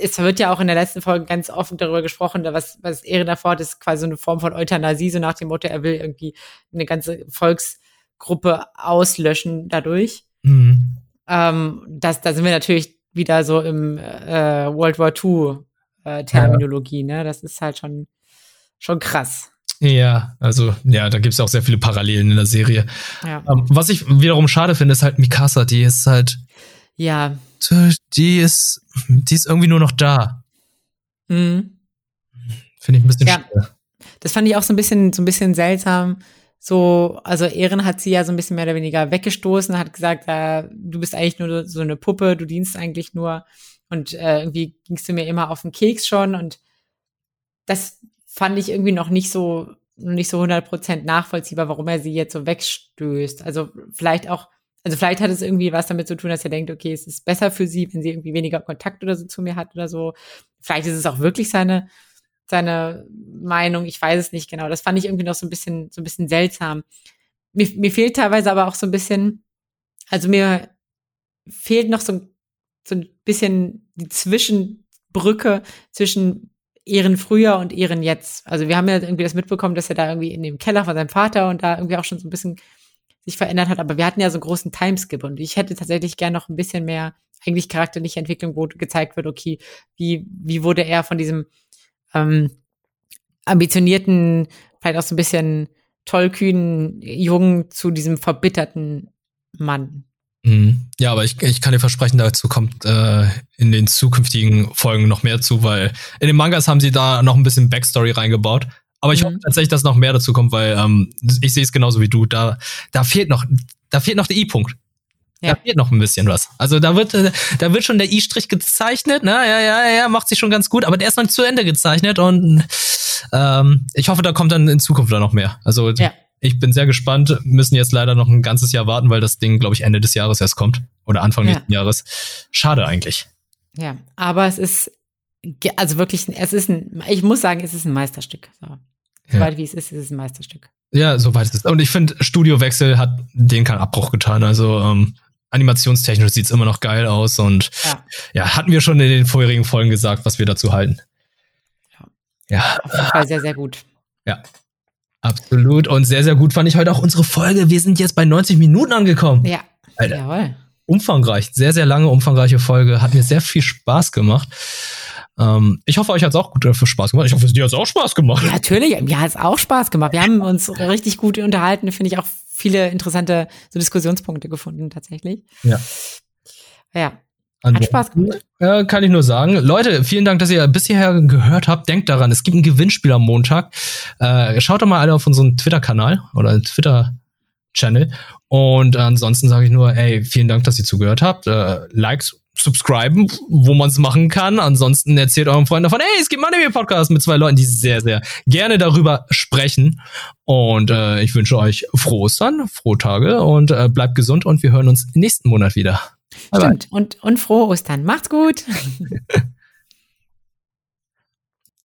es wird ja auch in der letzten Folge ganz offen darüber gesprochen, was, was Ehren davor hat, ist quasi so eine Form von Euthanasie, so nach dem Motto, er will irgendwie eine ganze Volksgruppe auslöschen dadurch. Mhm. Ähm, das, da sind wir natürlich wieder so im äh, World War II äh, Terminologie, ja. ne? Das ist halt schon, schon krass. Ja, also ja, da gibt es auch sehr viele Parallelen in der Serie. Ja. Ähm, was ich wiederum schade finde, ist halt Mikasa, die ist halt. Ja. Die ist, die ist irgendwie nur noch da. Mhm. Finde ich ein bisschen ja. schade. Das fand ich auch so ein bisschen, so ein bisschen seltsam. So, also Ehren hat sie ja so ein bisschen mehr oder weniger weggestoßen, hat gesagt, äh, du bist eigentlich nur so eine Puppe, du dienst eigentlich nur. Und äh, irgendwie gingst du mir immer auf den Keks schon. Und das fand ich irgendwie noch nicht so, nicht so 100% nachvollziehbar, warum er sie jetzt so wegstößt. Also vielleicht auch, also vielleicht hat es irgendwie was damit zu tun, dass er denkt, okay, es ist besser für sie, wenn sie irgendwie weniger Kontakt oder so zu mir hat oder so. Vielleicht ist es auch wirklich seine, seine Meinung. Ich weiß es nicht genau. Das fand ich irgendwie noch so ein bisschen, so ein bisschen seltsam. Mir, mir fehlt teilweise aber auch so ein bisschen, also mir fehlt noch so so ein bisschen die Zwischenbrücke zwischen ihren früher und ihren jetzt. Also wir haben ja irgendwie das mitbekommen, dass er da irgendwie in dem Keller von seinem Vater und da irgendwie auch schon so ein bisschen sich verändert hat. Aber wir hatten ja so einen großen Timeskip und ich hätte tatsächlich gern noch ein bisschen mehr eigentlich charakterliche Entwicklung, wo gezeigt wird, okay, wie, wie wurde er von diesem ähm, ambitionierten, vielleicht auch so ein bisschen tollkühnen Jungen zu diesem verbitterten Mann. Mhm. Ja, aber ich, ich kann dir versprechen, dazu kommt äh, in den zukünftigen Folgen noch mehr zu, weil in den Mangas haben sie da noch ein bisschen Backstory reingebaut. Aber ich mhm. hoffe tatsächlich, dass noch mehr dazu kommt, weil ähm, ich sehe es genauso wie du. Da, da fehlt noch, da fehlt noch der I-Punkt. Ja. Da fehlt noch ein bisschen was. Also da wird, da wird schon der I-Strich gezeichnet, ne? Ja, ja, ja, macht sich schon ganz gut, aber der ist noch nicht zu Ende gezeichnet und ähm, ich hoffe, da kommt dann in Zukunft da noch mehr. Also ja. ich bin sehr gespannt. Müssen jetzt leider noch ein ganzes Jahr warten, weil das Ding, glaube ich, Ende des Jahres erst kommt. Oder Anfang ja. nächsten Jahres. Schade eigentlich. Ja, aber es ist, also wirklich, es ist ein, ich muss sagen, es ist ein Meisterstück. So. Soweit ja. wie es ist, ist es ein Meisterstück. Ja, soweit es ist. Und ich finde, Studiowechsel hat den keinen Abbruch getan. Also ähm, animationstechnisch sieht's immer noch geil aus und ja. ja, hatten wir schon in den vorherigen Folgen gesagt, was wir dazu halten. Ja. Auf jeden Fall sehr, sehr gut. Ja. Absolut. Und sehr, sehr gut fand ich heute auch unsere Folge. Wir sind jetzt bei 90 Minuten angekommen. Ja. Alter. Jawohl. Umfangreich. Sehr, sehr lange, umfangreiche Folge. Hat mir sehr viel Spaß gemacht. Ähm, ich hoffe, euch hat es auch gut für Spaß gemacht. Ich hoffe, es dir hat auch Spaß gemacht. Ja, natürlich, mir hat es auch Spaß gemacht. Wir haben uns richtig gut unterhalten, finde ich auch viele interessante so Diskussionspunkte gefunden, tatsächlich. Ja. Ja. Hat Spaß gemacht. Ja, kann ich nur sagen. Leute, vielen Dank, dass ihr bis hierher gehört habt. Denkt daran, es gibt ein Gewinnspiel am Montag. Äh, schaut doch mal alle auf unseren Twitter-Kanal oder Twitter-Channel. Und ansonsten sage ich nur, ey, vielen Dank, dass ihr zugehört habt. Äh, Likes subscriben, wo man es machen kann. Ansonsten erzählt eurem Freund davon, hey, es gibt einen Anime-Podcast mit zwei Leuten, die sehr, sehr gerne darüber sprechen. Und äh, ich wünsche euch frohe Ostern, frohe Tage und äh, bleibt gesund und wir hören uns nächsten Monat wieder. Stimmt. Und, und frohe Ostern. Macht's gut. *laughs*